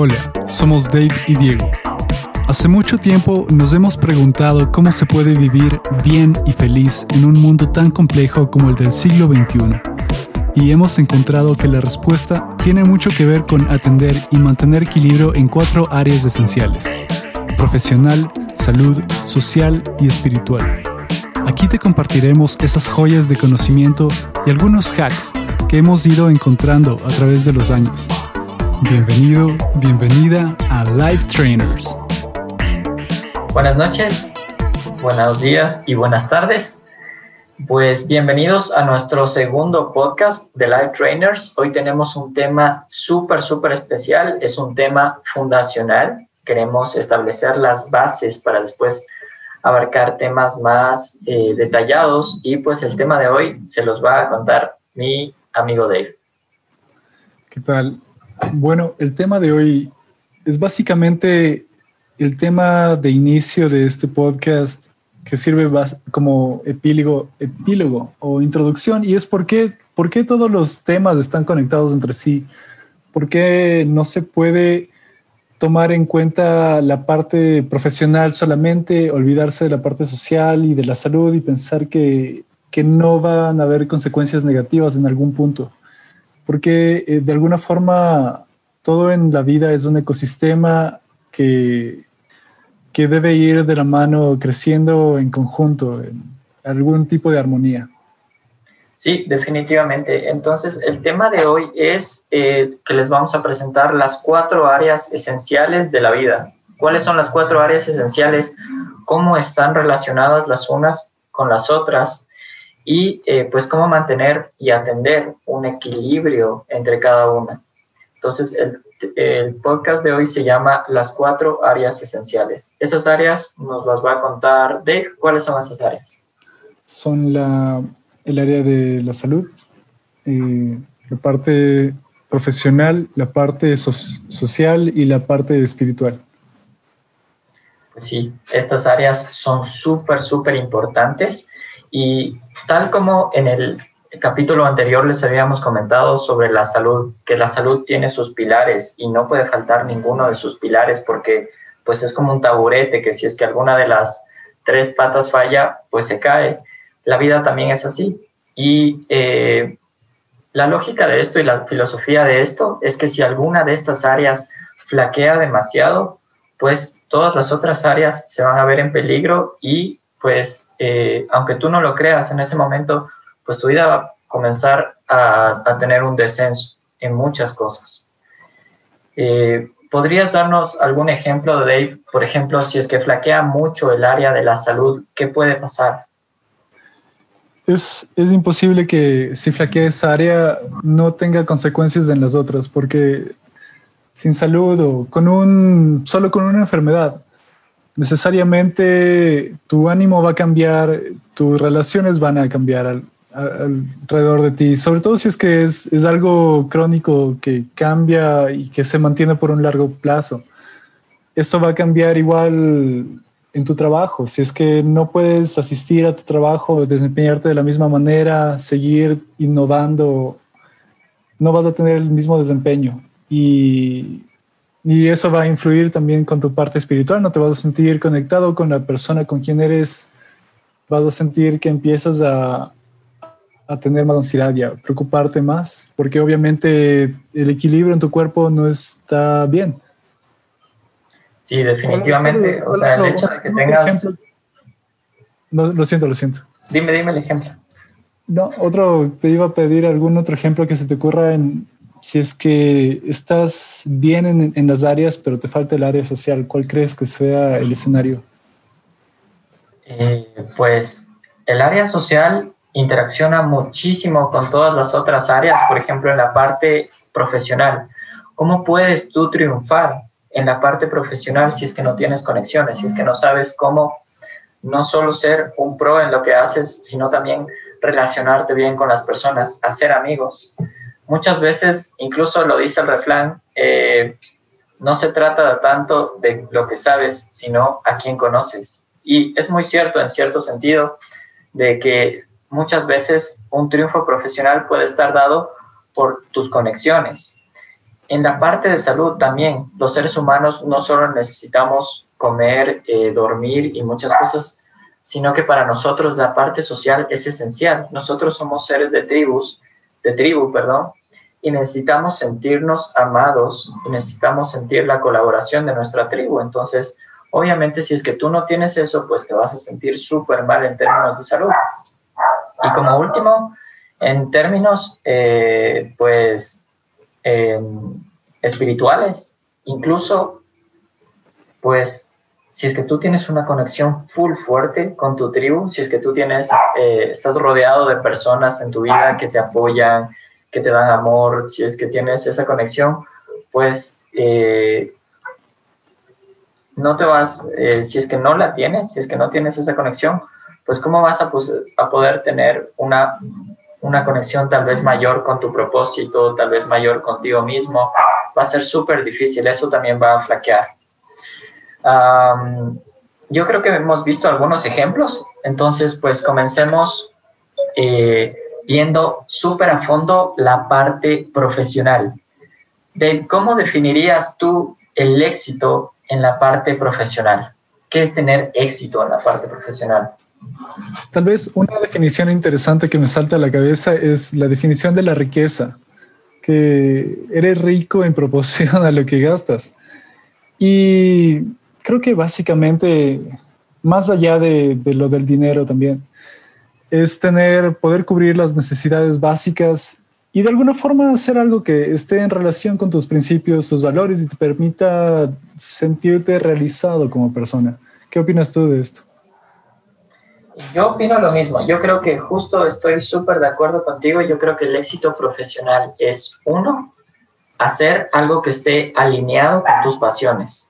Hola, somos Dave y Diego. Hace mucho tiempo nos hemos preguntado cómo se puede vivir bien y feliz en un mundo tan complejo como el del siglo XXI. Y hemos encontrado que la respuesta tiene mucho que ver con atender y mantener equilibrio en cuatro áreas esenciales. Profesional, salud, social y espiritual. Aquí te compartiremos esas joyas de conocimiento y algunos hacks que hemos ido encontrando a través de los años Bienvenido, bienvenida a Life Trainers. Buenas noches, buenos días y buenas tardes. Pues bienvenidos a nuestro segundo podcast de Life Trainers. Hoy tenemos un tema súper, súper especial. Es un tema fundacional. Queremos establecer las bases para después abarcar temas más eh, detallados y pues el tema de hoy se los va a contar mi amigo Dave. ¿Qué tal? Bueno, el tema de hoy es básicamente el tema de inicio de este podcast que sirve como epílogo, o introducción y es por qué, por qué todos los temas están conectados entre sí, por qué no se puede tomar en cuenta la parte profesional solamente, olvidarse de la parte social y de la salud y pensar que, que no van a haber consecuencias negativas en algún punto porque eh, de alguna forma todo en la vida es un ecosistema que, que debe ir de la mano creciendo en conjunto, en algún tipo de armonía. Sí, definitivamente. Entonces, el tema de hoy es eh, que les vamos a presentar las cuatro áreas esenciales de la vida. ¿Cuáles son las cuatro áreas esenciales? ¿Cómo están relacionadas las unas con las otras? Y eh, pues cómo mantener y atender un equilibrio entre cada una. Entonces, el, el, podcast de hoy se llama Las cuatro áreas esenciales. Esas áreas nos las va a contar Dave. ¿Cuáles son esas áreas? Son la, el área de la salud, eh, la parte profesional, la parte social y la parte espiritual. Pues sí, estas áreas son súper, súper importantes y tal como en el capítulo anterior les habíamos comentado sobre la salud, que la salud tiene sus pilares y no puede faltar ninguno de sus pilares porque pues es como un taburete que si es que alguna de las tres patas falla, pues se cae. La vida también es así. Y eh, la lógica de esto y la filosofía de esto es que si alguna de estas áreas flaquea demasiado, pues todas las otras áreas se van a ver en peligro y pues eh, aunque tú no lo creas en ese momento, pues tu vida va a comenzar a, tener un descenso en muchas cosas. Eh, ¿Podrías darnos algún ejemplo, Dave? Por ejemplo, si es que flaquea mucho el área de la salud, ¿qué puede pasar? Es, es imposible que si flaquea esa área no tenga consecuencias en las otras, porque sin salud o con un, solo con una enfermedad, necesariamente tu ánimo va a cambiar, tus relaciones van a cambiar alrededor de ti, sobre todo si es que es, es, algo crónico que cambia y que se mantiene por un largo plazo. Esto va a cambiar igual en tu trabajo. Si es que no puedes asistir a tu trabajo, desempeñarte de la misma manera, seguir innovando, no vas a tener el mismo desempeño. Y y eso va a influir también con tu parte espiritual, no te vas a sentir conectado con la persona con quien eres, vas a sentir que empiezas a, a tener más ansiedad y a preocuparte más, porque obviamente el equilibrio en tu cuerpo no está bien. Sí, definitivamente. O sea, el hecho de que tengas... No, lo siento, lo siento. Dime, dime el ejemplo. No, otro, te iba a pedir algún otro ejemplo que se te ocurra en, si es que estás bien en, las áreas, pero te falta el área social, ¿cuál crees que sea el escenario? Eh, pues el área social interacciona muchísimo con todas las otras áreas, por ejemplo, en la parte profesional. ¿Cómo puedes tú triunfar en la parte profesional si es que no tienes conexiones, si es que no sabes cómo no solo ser un pro en lo que haces, sino también relacionarte bien con las personas, hacer amigos? Muchas veces, incluso lo dice el refrán, eh, no se trata tanto de lo que sabes, sino a quién conoces. Y es muy cierto, en cierto sentido, de que muchas veces un triunfo profesional puede estar dado por tus conexiones. en la parte de salud también, los seres humanos no solo necesitamos comer, eh, dormir y muchas cosas, sino que para nosotros la parte social es esencial. Nosotros somos seres de tribus, de tribu, perdón, y necesitamos sentirnos amados y necesitamos sentir la colaboración de nuestra tribu. Entonces, obviamente, si es que tú no tienes eso, pues te vas a sentir súper mal en términos de salud. Y como último, en términos, eh, pues, em, espirituales, incluso, pues, si es que tú tienes una conexión full fuerte con tu tribu, si es que tú tienes, eh, estás rodeado de personas en tu vida que te apoyan, que te dan amor, si es que tienes esa conexión, pues eh, no te vas, eh, si es que no la tienes, si es que no tienes esa conexión, pues cómo vas a, poder tener una, una conexión tal vez mayor con tu propósito, tal vez mayor contigo mismo, va a ser súper difícil, eso también va a flaquear. yo creo que hemos visto algunos ejemplos, entonces pues comencemos eh, viendo súper a fondo la parte profesional. De ¿Cómo definirías tú el éxito en la parte profesional? ¿Qué es tener éxito en la parte profesional? Tal vez una definición interesante que me salta a la cabeza es la definición de la riqueza, que eres rico en proporción a lo que gastas. Y creo que básicamente, más allá de, de lo del dinero también, es tener, poder cubrir las necesidades básicas y de alguna forma hacer algo que esté en relación con tus principios, tus valores y te permita sentirte realizado como persona. ¿Qué opinas tú de esto? Yo opino lo mismo. Yo creo que justo estoy súper de acuerdo contigo. Yo creo que el éxito profesional es uno, hacer algo que esté alineado con tus pasiones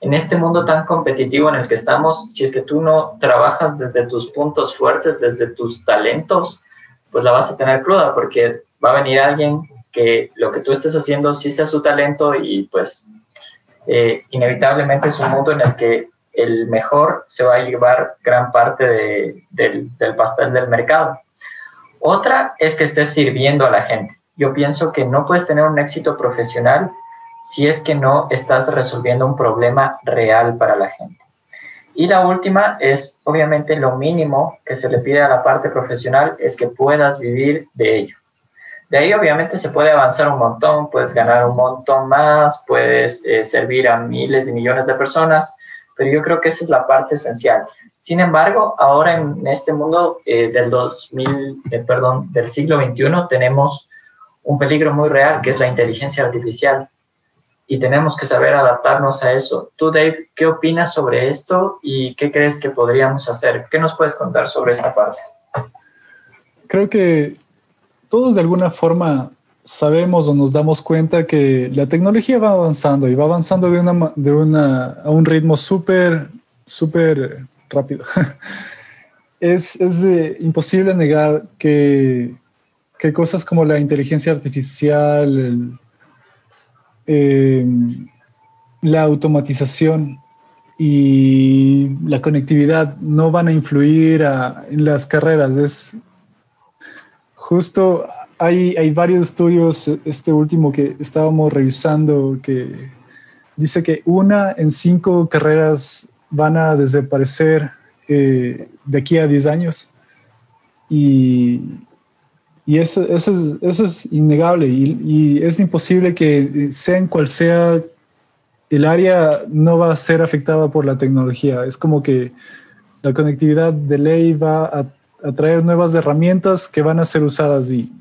en este mundo tan competitivo en el que estamos, si es que tú no trabajas desde tus puntos fuertes, desde tus talentos, pues la vas a tener cruda porque va a venir alguien que lo que tú estés haciendo sí sea su talento y pues eh, inevitablemente es un mundo en el que el mejor se va a llevar gran parte del, del pastel del mercado. Otra es que estés sirviendo a la gente. Yo pienso que no puedes tener un éxito profesional si es que no estás resolviendo un problema real para la gente. Y la última es, obviamente, lo mínimo que se le pide a la parte profesional es que puedas vivir de ello. De ahí, obviamente, se puede avanzar un montón, puedes ganar un montón más, puedes eh, servir a miles y millones de personas, pero yo creo que esa es la parte esencial. Sin embargo, ahora en este mundo eh, del 2000, eh, perdón, del siglo XXI tenemos un peligro muy real que es la inteligencia artificial y tenemos que saber adaptarnos a eso. Tú, Dave, ¿qué opinas sobre esto y qué crees que podríamos hacer? ¿Qué nos puedes contar sobre esta parte? Creo que todos de alguna forma sabemos o nos damos cuenta que la tecnología va avanzando y va avanzando de, una, de una, a un ritmo súper, súper rápido. es, es eh, imposible negar que, que cosas como la inteligencia artificial, eh, la automatización y la conectividad no van a influir en las carreras. Es justo, hay, hay varios estudios, este último que estábamos revisando, que dice que una en cinco carreras van a desaparecer eh, de aquí a 10 años. Y y eso, eso, es, eso es innegable y, es imposible que sea en cual sea el área no va a ser afectada por la tecnología. Es como que la conectividad de ley va a, a, traer nuevas herramientas que van a ser usadas y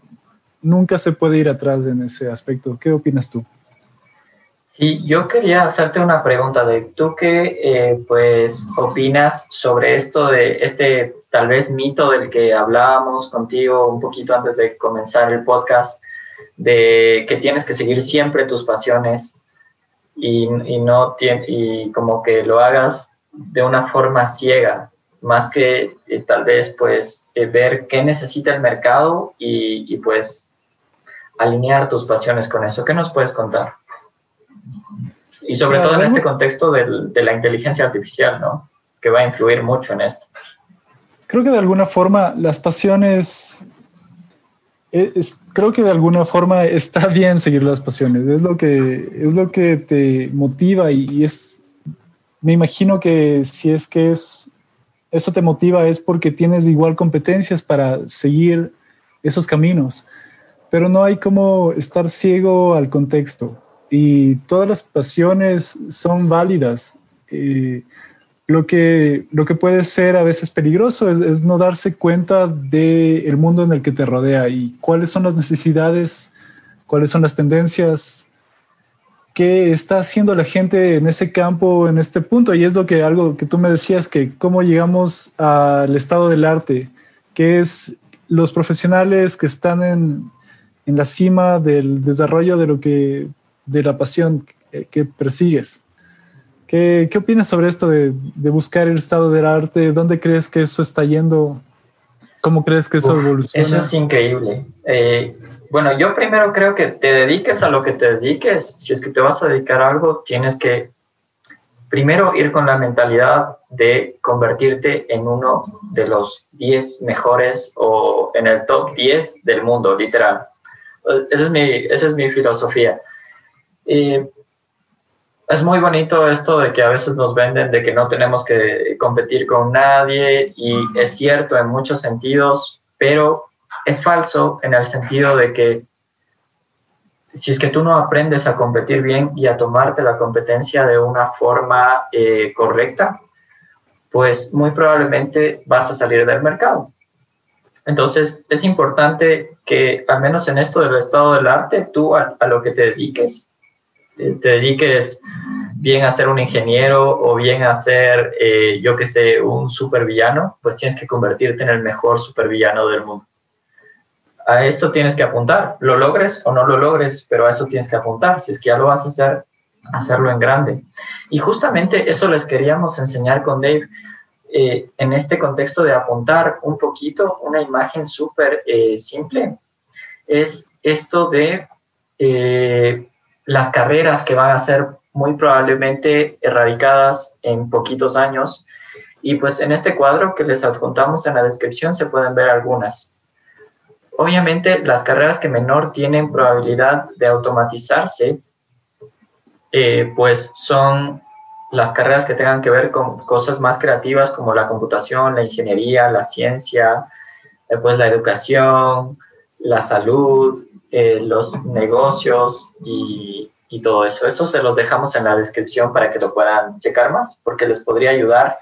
nunca se puede ir atrás en ese aspecto. ¿Qué opinas tú? Sí, yo quería hacerte una pregunta de tú qué eh, pues opinas sobre esto de este tal vez mito del que hablábamos contigo un poquito antes de comenzar el podcast de que tienes que seguir siempre tus pasiones y, y no y como que lo hagas de una forma ciega más que eh, tal vez pues eh, ver qué necesita el mercado y, y pues alinear tus pasiones con eso. ¿Qué nos puedes contar? Y sobre todo en este contexto de la inteligencia artificial, ¿no? Que va a influir mucho en esto. Creo que de alguna forma las pasiones creo que de alguna forma está bien seguir las pasiones, es lo que, es lo que te motiva y, es, me imagino que si es que es, eso te motiva es porque tienes igual competencias para seguir esos caminos, pero no hay como estar ciego al contexto y todas las pasiones son válidas. Eh, lo que, lo que puede ser a veces peligroso es, no darse cuenta del mundo en el que te rodea y cuáles son las necesidades, cuáles son las tendencias, qué está haciendo la gente en ese campo, en este punto. Y es lo que algo que tú me decías, que cómo llegamos al estado del arte, que es los profesionales que están en, en la cima del desarrollo de lo que, de la pasión que persigues. ¿Qué, opinas sobre esto de, buscar el estado del arte? ¿Dónde crees que eso está yendo? ¿Cómo crees que eso evoluciona? Eso es increíble. Eh, bueno, yo primero creo que te dediques a lo que te dediques. Si es que te vas a dedicar a algo, tienes que primero ir con la mentalidad de convertirte en uno de los 10 mejores o en el top 10 del mundo, literal. Esa es mi, esa es mi filosofía. Eh, es muy bonito esto de que a veces nos venden de que no tenemos que competir con nadie y es cierto en muchos sentidos, pero es falso en el sentido de que si es que tú no aprendes a competir bien y a tomarte la competencia de una forma eh, correcta, pues muy probablemente vas a salir del mercado. Entonces es importante que al menos en esto del estado del arte, tú a lo que te dediques, te dediques bien a ser un ingeniero o bien a ser, eh, yo que sé, un supervillano, pues tienes que convertirte en el mejor supervillano del mundo. A eso tienes que apuntar, lo logres o no lo logres, pero a eso tienes que apuntar. Si es que ya lo vas a hacer, hacerlo en grande. Y justamente eso les queríamos enseñar con Dave. Eh, en este contexto de apuntar un poquito, una imagen súper simple, es esto de las carreras que van a ser muy probablemente erradicadas en poquitos años. Y pues en este cuadro que les adjuntamos en la descripción se pueden ver algunas. Obviamente las carreras que menor tienen probabilidad de automatizarse, eh, pues son las carreras que tengan que ver con cosas más creativas como la computación, la ingeniería, la ciencia, eh, pues la educación, la salud, eh, los negocios y, todo eso. Eso se los dejamos en la descripción para que lo puedan checar más, porque les podría ayudar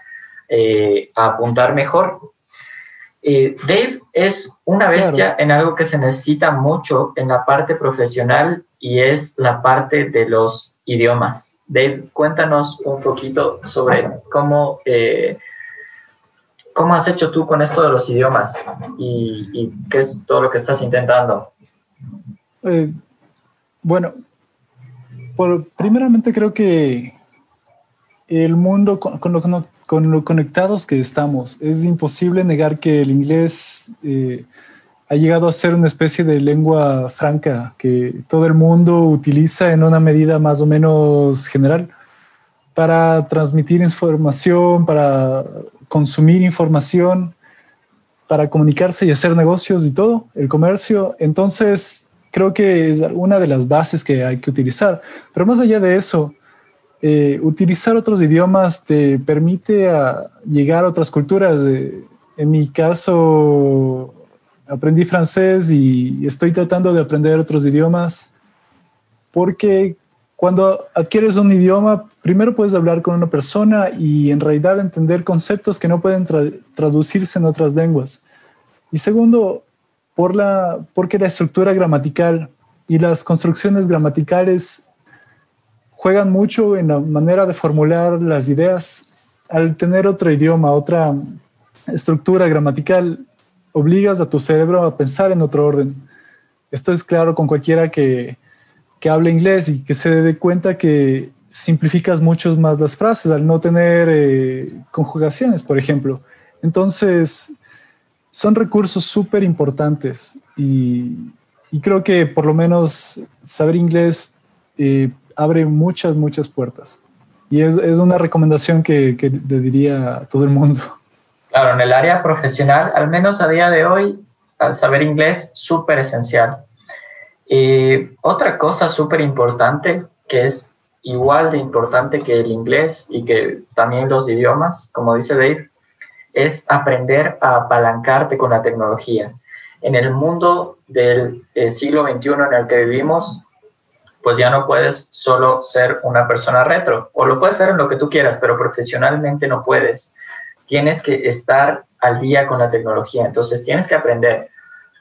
eh, a apuntar mejor. Eh, Dave es una bestia en algo que se necesita mucho en la parte profesional y es la parte de los idiomas. Dave, cuéntanos un poquito sobre cómo, cómo has hecho tú con esto de los idiomas y, y qué es todo lo que estás intentando. Eh, bueno, primeramente creo que el mundo con, lo, conectados que estamos, es imposible negar que el inglés eh, ha llegado a ser una especie de lengua franca que todo el mundo utiliza en una medida más o menos general para transmitir información, para consumir información, para comunicarse y hacer negocios y todo, el comercio. Entonces, creo que es una de las bases que hay que utilizar. Pero más allá de eso, eh, utilizar otros idiomas te permite llegar a otras culturas. Eh, en mi caso, aprendí francés y estoy tratando de aprender otros idiomas porque cuando adquieres un idioma, primero puedes hablar con una persona y en realidad entender conceptos que no pueden traducirse en otras lenguas. Y segundo, por la, porque la estructura gramatical y las construcciones gramaticales juegan mucho en la manera de formular las ideas. Al tener otro idioma, otra estructura gramatical, obligas a tu cerebro a pensar en otro orden. Esto es claro con cualquiera que, que hable inglés y que se dé cuenta que simplificas mucho más las frases al no tener eh, conjugaciones, por ejemplo. Entonces, son recursos súper importantes y, creo que por lo menos saber inglés eh, abre muchas, muchas puertas. Y es, una recomendación que, le diría a todo el mundo. Claro, en el área profesional, al menos a día de hoy, saber inglés, súper esencial. Y otra cosa súper importante que es igual de importante que el inglés y que también los idiomas, como dice Dave, es aprender a apalancarte con la tecnología. En el mundo del eh, siglo XXI en el que vivimos, pues ya no puedes solo ser una persona retro, o lo puedes ser en lo que tú quieras, pero profesionalmente no puedes. Tienes que estar al día con la tecnología, entonces tienes que aprender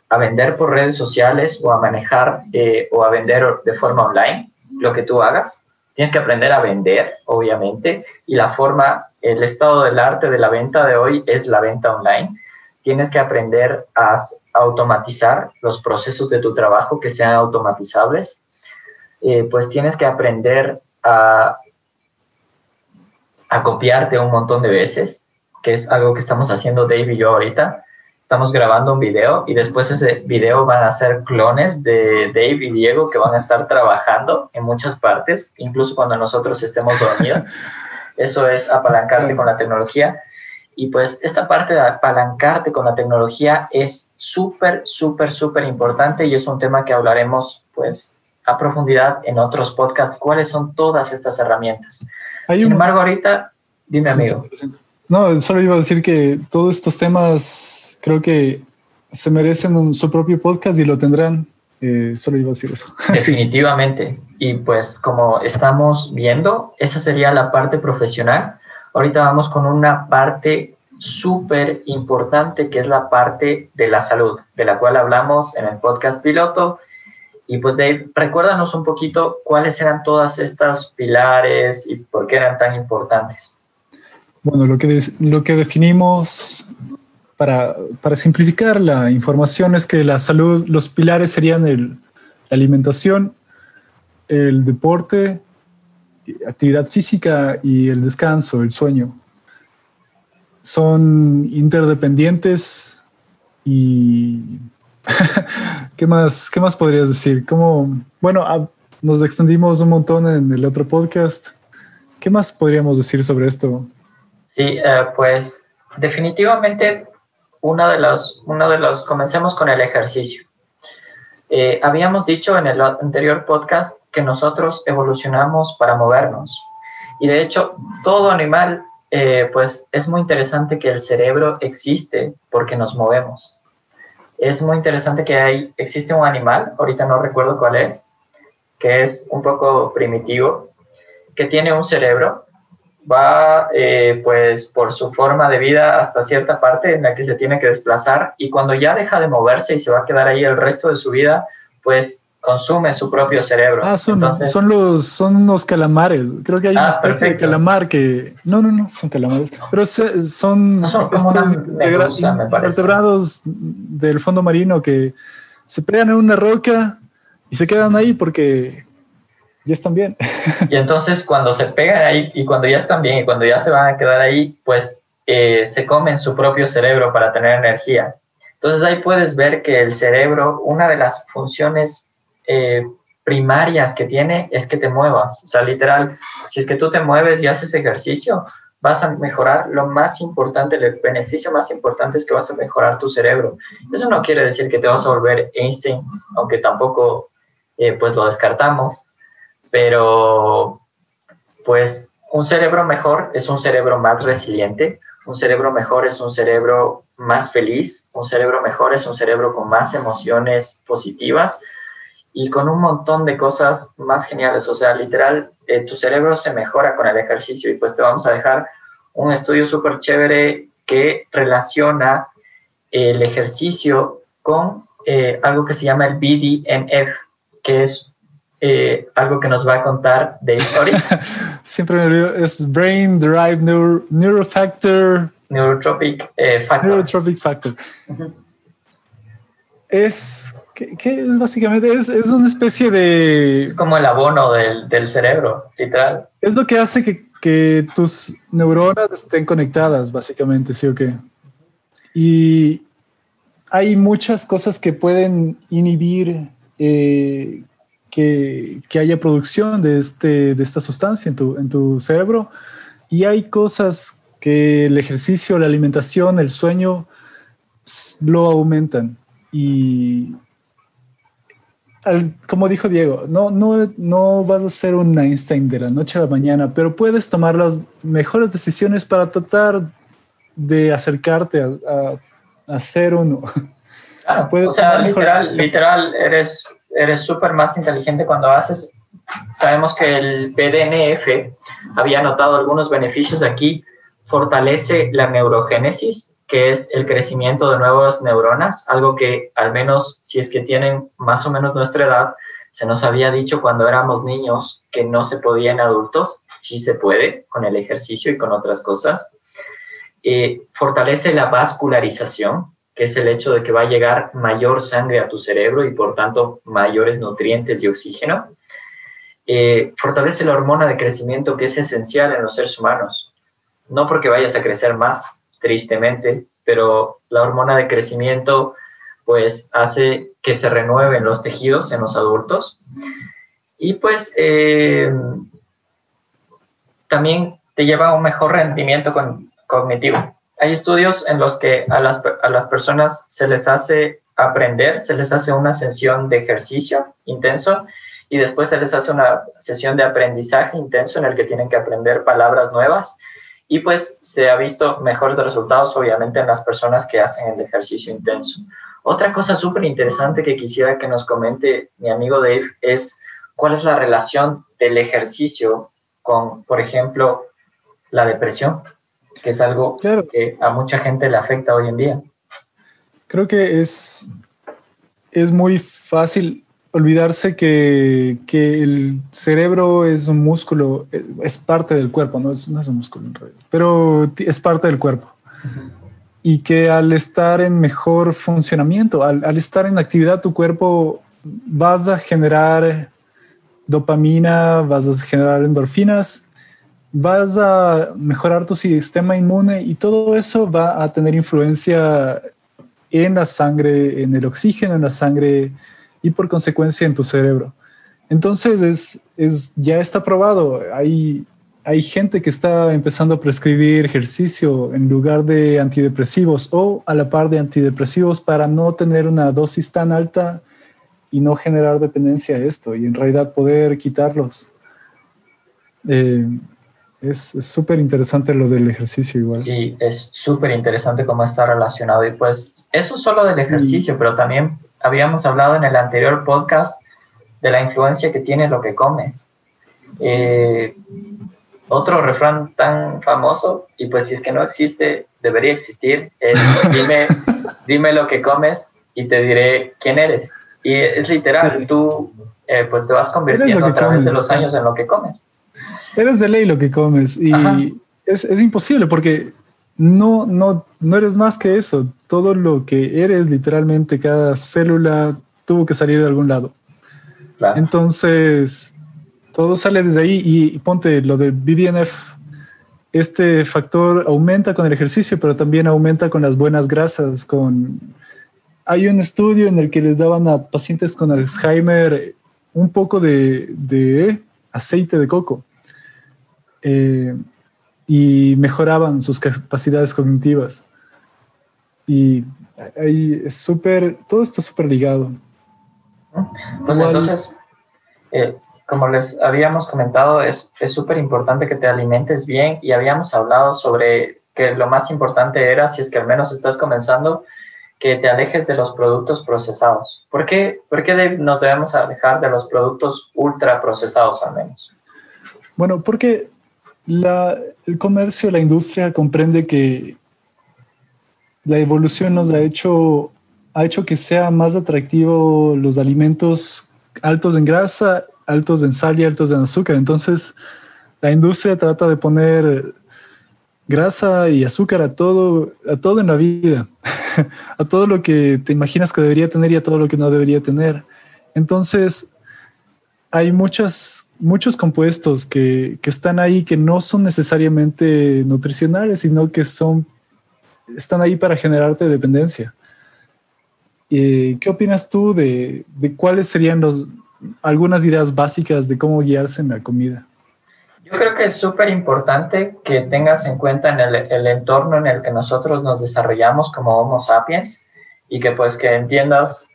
a vender por redes sociales o a manejar eh, o a vender de forma online lo que tú hagas. Tienes que aprender a vender, obviamente, y la forma, el estado del arte de la venta de hoy es la venta online. Tienes que aprender a automatizar los procesos de tu trabajo que sean automatizables. Eh, pues tienes que aprender a, a copiarte un montón de veces, que es algo que estamos haciendo Dave y yo ahorita estamos grabando un video y después ese video van a ser clones de Dave y Diego que van a estar trabajando en muchas partes, incluso cuando nosotros estemos dormidos. Eso es apalancarte con la tecnología. Y pues esta parte de apalancarte con la tecnología es súper, súper, súper importante y es un tema que hablaremos pues a profundidad en otros podcasts. ¿Cuáles son todas estas herramientas? Sin embargo, ahorita, dime amigo. No, solo iba a decir que todos estos temas creo que se merecen su propio podcast y lo tendrán. Eh, solo iba a decir eso. Definitivamente. Y pues como estamos viendo, esa sería la parte profesional. Ahorita vamos con una parte súper importante que es la parte de la salud, de la cual hablamos en el podcast piloto. Y pues Dave, recuérdanos un poquito cuáles eran todas estas pilares y por qué eran tan importantes. Bueno, lo que, lo que definimos para, para, simplificar la información es que la salud, los pilares serían el, la alimentación, el deporte, actividad física y el descanso, el sueño. Son interdependientes y ¿qué más, qué más podrías decir? Como, bueno, nos extendimos un montón en el otro podcast. ¿Qué más podríamos decir sobre esto? Sí, eh, pues definitivamente uno de los, uno de los, comencemos con el ejercicio. Eh, habíamos dicho en el anterior podcast que nosotros evolucionamos para movernos. Y de hecho, todo animal, eh, pues es muy interesante que el cerebro existe porque nos movemos. Es muy interesante que hay, existe un animal, ahorita no recuerdo cuál es, que es un poco primitivo, que tiene un cerebro va eh, pues por su forma de vida hasta cierta parte en la que se tiene que desplazar y cuando ya deja de moverse y se va a quedar ahí el resto de su vida, pues consume su propio cerebro. Ah, son, son los son unos calamares. Creo que hay una ah, especie de calamar que no, no, no son calamares, pero son, son vertebrados del fondo marino que se pegan en una roca y se quedan ahí porque ya están bien. Y entonces cuando se pegan ahí y cuando ya están bien y cuando ya se van a quedar ahí, pues eh, se comen su propio cerebro para tener energía. Entonces ahí puedes ver que el cerebro, una de las funciones eh, primarias que tiene es que te muevas. O sea, literal, si es que tú te mueves y haces ejercicio, vas a mejorar lo más importante, el beneficio más importante es que vas a mejorar tu cerebro. Eso no quiere decir que te vas a volver Einstein, aunque tampoco eh, pues lo descartamos, pero pues un cerebro mejor es un cerebro más resiliente, un cerebro mejor es un cerebro más feliz, un cerebro mejor es un cerebro con más emociones positivas y con un montón de cosas más geniales. O sea, literal, eh, tu cerebro se mejora con el ejercicio y pues te vamos a dejar un estudio súper chévere que relaciona el ejercicio con eh, algo que se llama el BDNF, que es eh, algo que nos va a contar de historia. Siempre me olvido, es Brain Derived Neurofactor. Neurotropic eh, Factor. Neurotropic Factor. Es, ¿qué, es básicamente? Es, es, una especie de... Es como el abono del, del cerebro, literal. Es lo que hace que, que, tus neuronas estén conectadas, básicamente, ¿sí o qué? Y hay muchas cosas que pueden inhibir eh, que, haya producción de, este, de esta sustancia en tu, en tu cerebro. Y hay cosas que el ejercicio, la alimentación, el sueño lo aumentan. y como dijo Diego, no, no, no vas a ser un Einstein de la noche a la mañana, pero puedes tomar las mejores decisiones para tratar de acercarte a, a, ser uno. Claro, o sea, literal, literal, eres eres súper más inteligente cuando haces. Sabemos que el BDNF había notado algunos beneficios aquí. Fortalece la neurogénesis, que es el crecimiento de nuevas neuronas, algo que al menos si es que tienen más o menos nuestra edad, se nos había dicho cuando éramos niños que no se podía en adultos, sí se puede con el ejercicio y con otras cosas. Eh, fortalece la vascularización, que es el hecho de que va a llegar mayor sangre a tu cerebro y por tanto mayores nutrientes y oxígeno. Eh, fortalece la hormona de crecimiento que es esencial en los seres humanos. No porque vayas a crecer más, tristemente, pero la hormona de crecimiento pues hace que se renueven los tejidos en los adultos y pues eh, también te lleva a un mejor rendimiento cognitivo. Hay estudios en los que a las, a las personas se les hace aprender, se les hace una sesión de ejercicio intenso y después se les hace una sesión de aprendizaje intenso en el que tienen que aprender palabras nuevas y pues se ha visto mejores resultados obviamente en las personas que hacen el ejercicio intenso. Otra cosa súper interesante que quisiera que nos comente mi amigo Dave es cuál es la relación del ejercicio con, por ejemplo, la depresión que es algo que a mucha gente le afecta hoy en día. Creo que es, es muy fácil olvidarse que, que, el cerebro es un músculo, es parte del cuerpo, no es, no es un músculo en realidad, pero es parte del cuerpo. Y que al estar en mejor funcionamiento, al, al, estar en actividad, tu cuerpo vas a generar dopamina, vas a generar endorfinas vas a mejorar tu sistema inmune y todo eso va a tener influencia en la sangre, en el oxígeno, en la sangre y por consecuencia en tu cerebro. Entonces es, es, ya está probado. Hay, hay gente que está empezando a prescribir ejercicio en lugar de antidepresivos o a la par de antidepresivos para no tener una dosis tan alta y no generar dependencia a esto y en realidad poder quitarlos. Eh, es súper interesante lo del ejercicio igual. Sí, es súper interesante cómo está relacionado. Y pues eso solo del ejercicio, pero también habíamos hablado en el anterior podcast de la influencia que tiene lo que comes. Eh, otro refrán tan famoso, y pues si es que no existe, debería existir, es dime, dime lo que comes y te diré quién eres. Y es literal, tú eh, pues te vas convirtiendo a través de los años en lo que comes. Eres de ley lo que comes y es, es, imposible porque no, no, no eres más que eso. Todo lo que eres, literalmente, cada célula tuvo que salir de algún lado. Entonces, todo sale desde ahí y, ponte lo de BDNF. Este factor aumenta con el ejercicio, pero también aumenta con las buenas grasas. Con hay un estudio en el que les daban a pacientes con Alzheimer un poco de, de aceite de coco eh, y mejoraban sus capacidades cognitivas. Y ahí es súper, todo está súper ligado. Pues entonces, eh, como les habíamos comentado, es súper importante que te alimentes bien y habíamos hablado sobre que lo más importante era, si es que al menos estás comenzando, que te alejes de los productos procesados. ¿Por qué, ¿Por qué nos debemos alejar de los productos ultra procesados al menos? Bueno, porque el comercio, la industria comprende que la evolución nos ha hecho, ha hecho que sea más atractivo los alimentos altos en grasa, altos en sal y altos en azúcar. Entonces, la industria trata de poner grasa y azúcar a todo, a todo en la vida, a todo lo que te imaginas que debería tener y a todo lo que no debería tener. Entonces, hay muchas, muchos compuestos que, que, están ahí que no son necesariamente nutricionales, sino que son, están ahí para generarte dependencia. ¿Qué opinas tú de, de cuáles serían los, algunas ideas básicas de cómo guiarse en la comida? Yo creo que es súper importante que tengas en cuenta en el, el, entorno en el que nosotros nos desarrollamos como Homo sapiens, y que pues que entiendas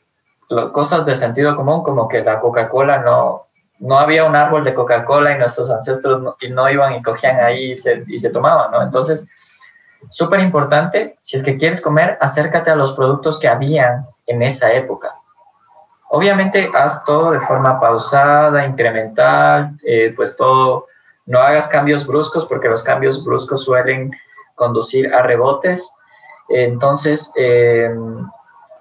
cosas de sentido común como que la Coca-Cola no, no había un árbol de Coca-Cola y nuestros ancestros no, y no iban y cogían ahí y se, tomaban, ¿no? Entonces, súper importante, si es que quieres comer, acércate a los productos que habían en esa época. Obviamente, haz todo de forma pausada, incremental, eh, pues todo, no hagas cambios bruscos porque los cambios bruscos suelen conducir a rebotes. Entonces, eh,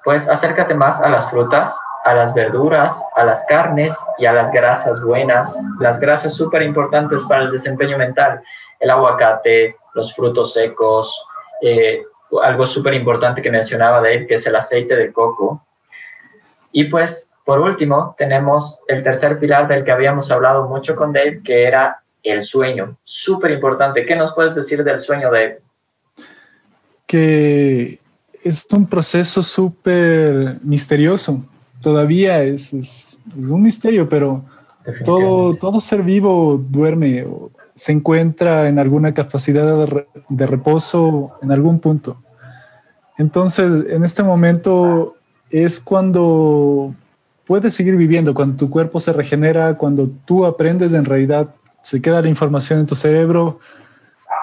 pues acércate más a las frutas, a las verduras, a las carnes y a las grasas buenas. Las grasas súper importantes para el desempeño mental. El aguacate, los frutos secos, eh, algo súper importante que mencionaba Dave, que es el aceite de coco. Y pues, por último, tenemos el tercer pilar del que habíamos hablado mucho con Dave, que era el sueño. Súper importante. ¿Qué nos puedes decir del sueño, Dave? Que es un proceso súper misterioso. Todavía es, es, un misterio, pero todo, todo ser vivo duerme o se encuentra en alguna capacidad de, reposo en algún punto. Entonces, en este momento es cuando puedes seguir viviendo, cuando tu cuerpo se regenera, cuando tú aprendes en realidad, se queda la información en tu cerebro,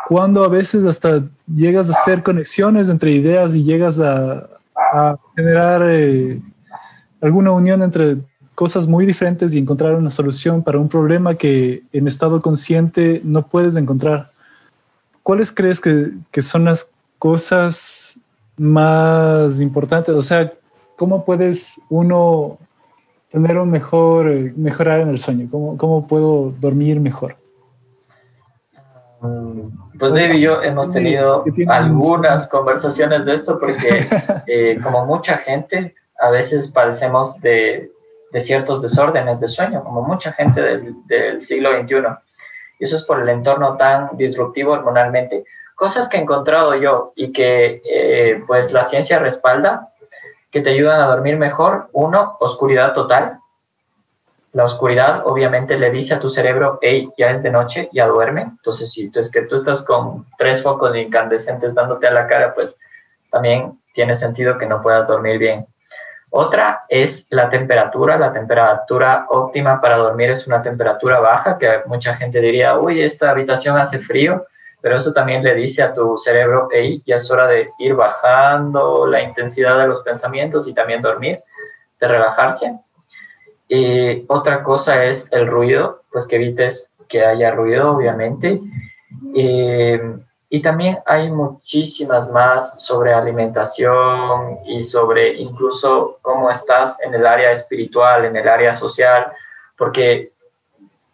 cuando a veces hasta llegas a hacer conexiones entre ideas y llegas a, generar eh, alguna unión entre cosas muy diferentes y encontrar una solución para un problema que en estado consciente no puedes encontrar. ¿Cuáles crees que, que son las cosas más importantes? O sea, ¿cómo puedes uno tener un mejor, mejorar en el sueño? ¿Cómo, cómo puedo dormir mejor? Pues Dave y yo hemos tenido algunas conversaciones de esto porque eh, como mucha gente a veces padecemos de, ciertos desórdenes de sueño, como mucha gente del, siglo XXI. Y eso es por el entorno tan disruptivo hormonalmente. Cosas que he encontrado yo y que eh, pues la ciencia respalda, que te ayudan a dormir mejor. Uno, oscuridad total la oscuridad obviamente le dice a tu cerebro, hey, ya es de noche, ya duerme. Entonces, si es que tú estás con tres focos incandescentes dándote a la cara, pues también tiene sentido que no puedas dormir bien. Otra es la temperatura. La temperatura óptima para dormir es una temperatura baja, que mucha gente diría, uy, esta habitación hace frío, pero eso también le dice a tu cerebro, hey, ya es hora de ir bajando la intensidad de los pensamientos y también dormir, de relajarse. Y otra cosa es el ruido, pues que evites que haya ruido, obviamente. Y también hay muchísimas más sobre alimentación y sobre incluso cómo estás en el área espiritual, en el área social, porque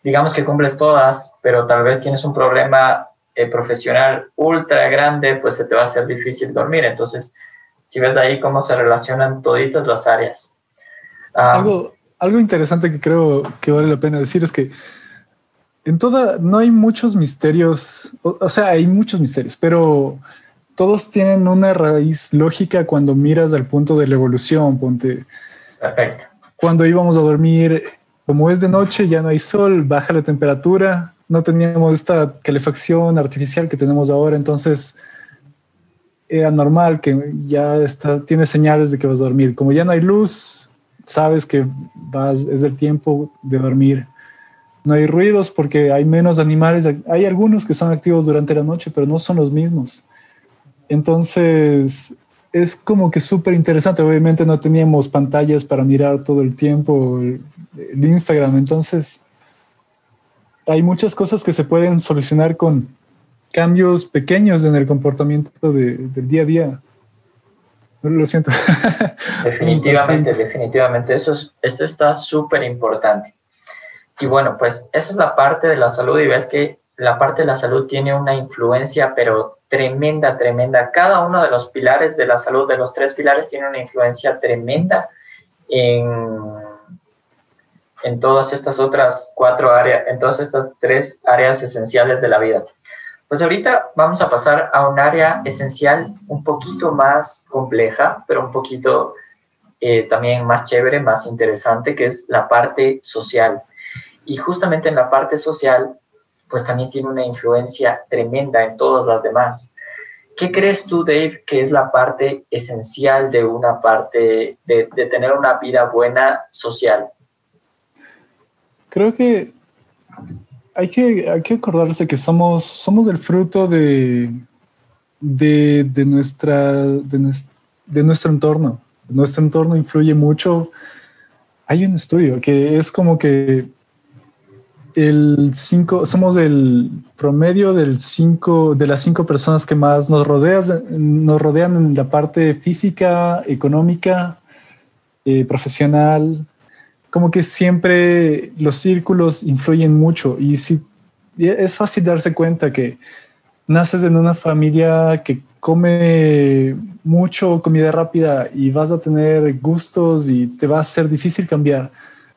digamos que cumples todas, pero tal vez tienes un problema eh, profesional ultra grande, pues se te va a hacer difícil dormir. Entonces, si ves ahí cómo se relacionan toditas las áreas. Ah, algo interesante que creo que vale la pena decir es que en toda, no hay muchos misterios, o, sea, hay muchos misterios, pero todos tienen una raíz lógica cuando miras al punto de la evolución, ponte. Perfecto. Cuando íbamos a dormir, como es de noche, ya no hay sol, baja la temperatura, no teníamos esta calefacción artificial que tenemos ahora, entonces era normal que ya está, tiene señales de que vas a dormir. Como ya no hay luz, sabes que vas, es el tiempo de dormir. No hay ruidos porque hay menos animales. Hay algunos que son activos durante la noche, pero no son los mismos. Entonces, es como que súper interesante. Obviamente no teníamos pantallas para mirar todo el tiempo el, Instagram. Entonces, hay muchas cosas que se pueden solucionar con cambios pequeños en el comportamiento del día a día. Lo siento. Definitivamente, definitivamente. Eso es, esto está súper importante. Y bueno, pues esa es la parte de la salud y ves que la parte de la salud tiene una influencia, pero tremenda, tremenda. Cada uno de los pilares de la salud, de los tres pilares, tiene una influencia tremenda en, en todas estas otras cuatro áreas, en todas estas tres áreas esenciales de la vida. Pues ahorita vamos a pasar a un área esencial un poquito más compleja, pero un poquito eh, también más chévere, más interesante, que es la parte social. Y justamente en la parte social, pues también tiene una influencia tremenda en todas las demás. ¿qué crees tú, Dave, que es la parte esencial de una parte, de, de tener una vida buena social? Creo que hay que, hay que acordarse que somos, somos el fruto de, de, de nuestra, de, de nuestro entorno. Nuestro entorno influye mucho. Hay un estudio que es como que el cinco, somos el promedio del cinco, de las cinco personas que más nos, rodeas, nos rodean en la parte física, económica, eh, profesional. Como que siempre los círculos influyen mucho y si es fácil darse cuenta que naces en una familia que come mucho comida rápida y vas a tener gustos y te va a ser difícil cambiar.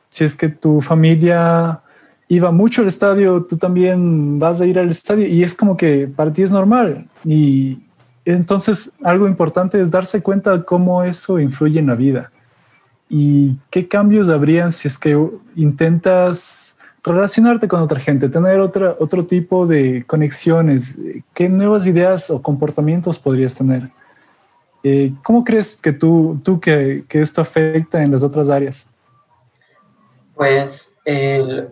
Si es que tu familia iba mucho al estadio, tú también vas a ir al estadio y es como que para ti es normal. Y entonces algo importante es darse cuenta cómo eso influye en la vida y qué cambios habrían si es que intentas relacionarte con otra gente, tener otra, otro tipo de conexiones, qué nuevas ideas o comportamientos podrías tener. Eh, ¿Cómo crees que tú, tú que, que, esto afecta en las otras áreas? Pues el,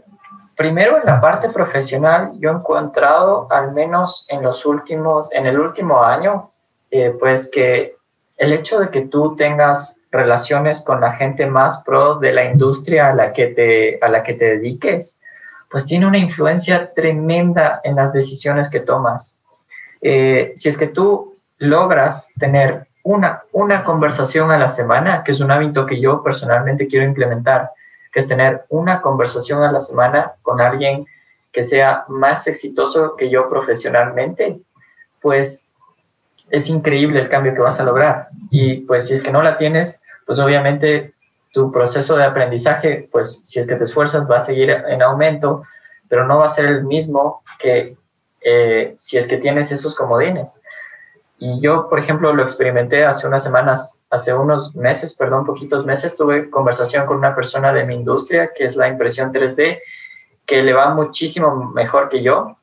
Primero, en la parte profesional, yo he encontrado, al menos en los últimos, en el último año, eh, pues que el hecho de que tú tengas relaciones con la gente más pro de la industria a la que te, a la que te dediques, pues tiene una influencia tremenda en las decisiones que tomas. Eh, si es que tú logras tener una, una conversación a la semana, que es un hábito que yo personalmente quiero implementar, que es tener una conversación a la semana con alguien que sea más exitoso que yo profesionalmente, pues es increíble el cambio que vas a lograr. Y pues si es que no la tienes, pues obviamente tu proceso de aprendizaje, pues si es que te esfuerzas, va a seguir en aumento, pero no va a ser el mismo que eh, si es que tienes esos comodines. Y yo, por ejemplo, lo experimenté hace unas semanas, hace unos meses, perdón, poquitos meses, tuve conversación con una persona de mi industria, que es la impresión 3D, que le va muchísimo mejor que yo.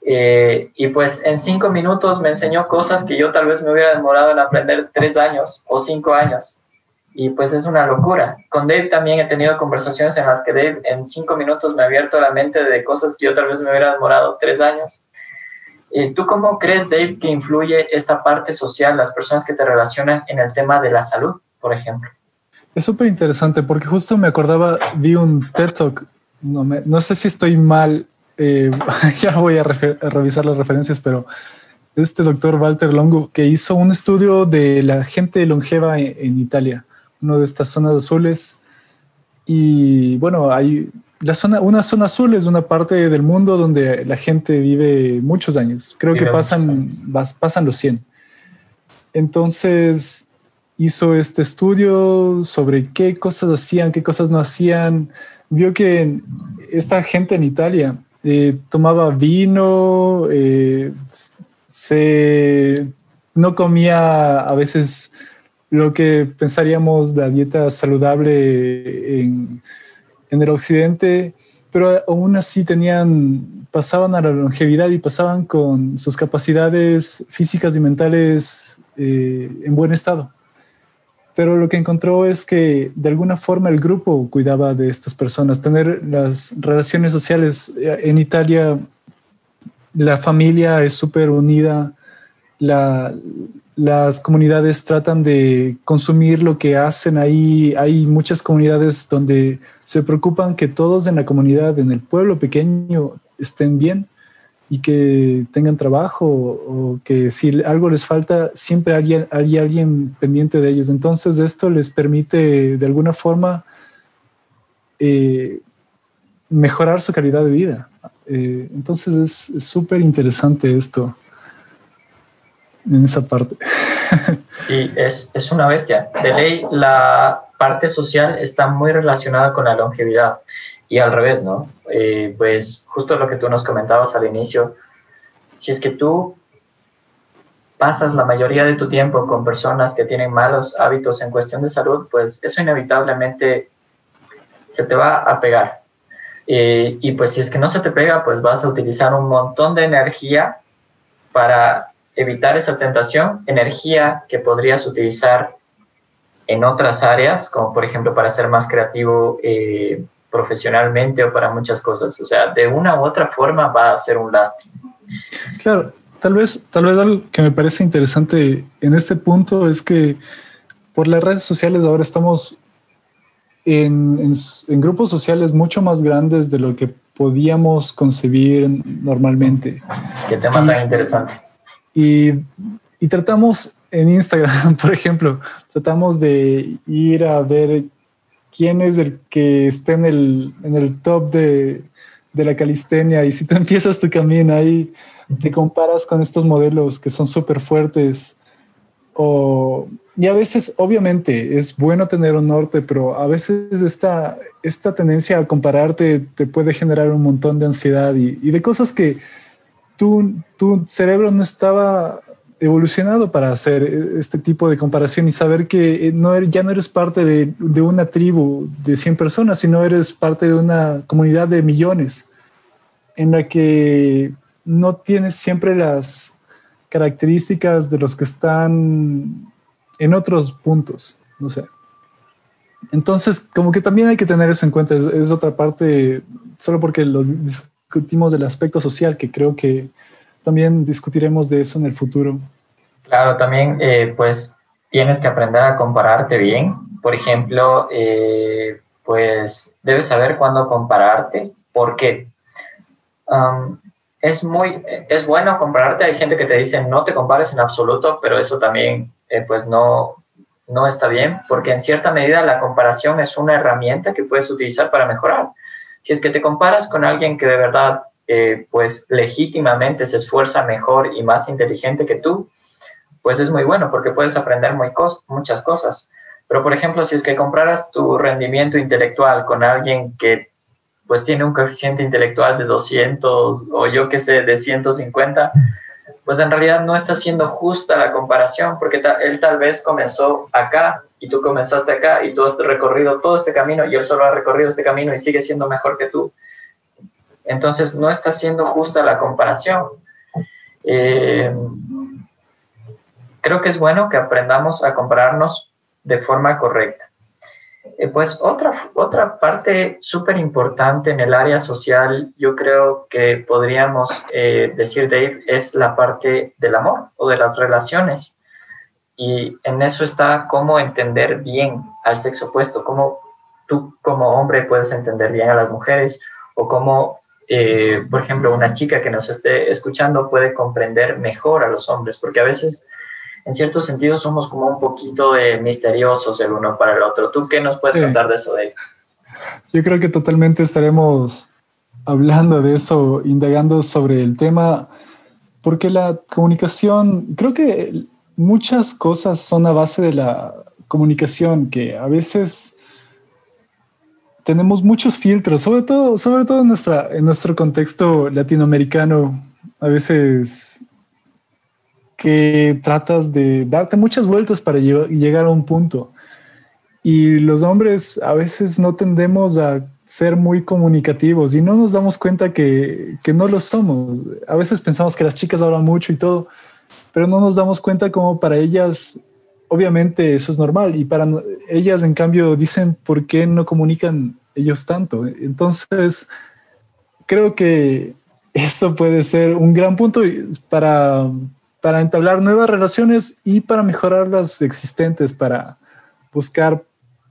Eh, y pues en cinco minutos me enseñó cosas que yo tal vez me hubiera demorado en aprender tres años o cinco años. Y pues es una locura. Con Dave también he tenido conversaciones en las que Dave en cinco minutos me ha abierto la mente de cosas que yo tal vez me hubiera demorado tres años. Eh, ¿Tú cómo crees, Dave, que influye esta parte social, las personas que te relacionan en el tema de la salud, por ejemplo? Es súper interesante porque justo me acordaba, vi un TED Talk, no, no sé si estoy mal, eh, ya voy a, revisar las referencias, pero este doctor Walter Longo que hizo un estudio de la gente longeva en, en Italia, una de estas zonas azules. Y bueno, hay la zona, una zona azul es una parte del mundo donde la gente vive muchos años. Creo que pasan, pasan los 100. Entonces hizo este estudio sobre qué cosas hacían, qué cosas no hacían. Vio que esta gente en Italia eh, tomaba vino, eh, se, no comía a veces lo que pensaríamos la dieta saludable en en el occidente, pero aún así tenían, pasaban a la longevidad y pasaban con sus capacidades físicas y mentales eh, en buen estado. Pero lo que encontró es que de alguna forma el grupo cuidaba de estas personas, tener las relaciones sociales. En Italia la familia es súper unida, la, las comunidades tratan de consumir lo que hacen ahí. Hay muchas comunidades donde se preocupan que todos en la comunidad, en el pueblo pequeño, estén bien y que tengan trabajo o que si algo les falta, siempre hay, hay alguien pendiente de ellos. Entonces esto les permite de alguna forma eh, mejorar su calidad de vida. Eh, entonces es súper interesante esto en esa parte. Sí, es, es una bestia. De ley, la parte social está muy relacionada con la longevidad y al revés, ¿no? Eh, pues justo lo que tú nos comentabas al inicio, si es que tú pasas la mayoría de tu tiempo con personas que tienen malos hábitos en cuestión de salud, pues eso inevitablemente se te va a pegar. Eh, y pues si es que no se te pega, pues vas a utilizar un montón de energía para evitar esa tentación, energía que podrías utilizar en otras áreas, como por ejemplo para ser más creativo eh, profesionalmente o para muchas cosas. O sea, de una u otra forma va a ser un lastre. Claro, tal vez, tal vez algo que me parece interesante en este punto es que por las redes sociales ahora estamos en, en, grupos sociales mucho más grandes de lo que podíamos concebir normalmente. Qué tema tan interesante. Y, y tratamos en Instagram, por ejemplo, tratamos de ir a ver quién es el que esté en el, en el top de, de la calistenia. Y si tú empiezas tu camino ahí, te comparas con estos modelos que son súper fuertes o, y a veces, obviamente, es bueno tener un norte, pero a veces esta, esta tendencia a compararte te puede generar un montón de ansiedad y, y de cosas que tu, tu cerebro no estaba evolucionado para hacer este tipo de comparación y saber que eh, no eres, ya no eres parte de, de, una tribu de 100 personas, sino eres parte de una comunidad de millones en la que no tienes siempre las características de los que están en otros puntos, no sé. Entonces, como que también hay que tener eso en cuenta, es, es otra parte, solo porque lo discutimos del aspecto social, que creo que también discutiremos de eso en el futuro. Claro, también eh, pues tienes que aprender a compararte bien. Por ejemplo, eh, pues debes saber cuándo compararte, porque um, es muy, es bueno compararte. Hay gente que te dice no te compares en absoluto, pero eso también eh, pues no, no está bien, porque en cierta medida la comparación es una herramienta que puedes utilizar para mejorar. Si es que te comparas con alguien que de verdad eh, pues legítimamente se esfuerza mejor y más inteligente que tú, pues es muy bueno porque puedes aprender muy muchas cosas. Pero, por ejemplo, si es que compraras tu rendimiento intelectual con alguien que pues tiene un coeficiente intelectual de 200 o yo qué sé, de 150, pues en realidad no está siendo justa la comparación porque él tal vez comenzó acá y tú comenzaste acá y tú has recorrido todo este camino y él solo ha recorrido este camino y sigue siendo mejor que tú. Entonces no está siendo justa la comparación. Eh, creo que es bueno que aprendamos a compararnos de forma correcta. Eh, pues otra, otra parte súper importante en el área social, yo creo que podríamos eh, decir, Dave, es la parte del amor o de las relaciones. Y en eso está cómo entender bien al sexo opuesto, cómo tú como hombre puedes entender bien a las mujeres o cómo eh, por ejemplo, una chica que nos esté escuchando puede comprender mejor a los hombres, porque a veces, en cierto sentido, somos como un poquito misteriosos el uno para el otro. ¿Tú qué nos puedes contar de eso, Dave? Yo creo que totalmente estaremos hablando de eso, indagando sobre el tema, porque la comunicación, creo que muchas cosas son a base de la comunicación, que a veces tenemos muchos filtros, sobre todo, sobre todo en, nuestra, en nuestro contexto latinoamericano. A veces que tratas de darte muchas vueltas para llegar a un punto. Y los hombres a veces no tendemos a ser muy comunicativos y no nos damos cuenta que, que, no lo somos. A veces pensamos que las chicas hablan mucho y todo, pero no nos damos cuenta como para ellas, obviamente eso es normal y para ellas en cambio dicen por qué no comunican ellos tanto. Entonces, creo que eso puede ser un gran punto para, para entablar nuevas relaciones y para mejorar las existentes, para buscar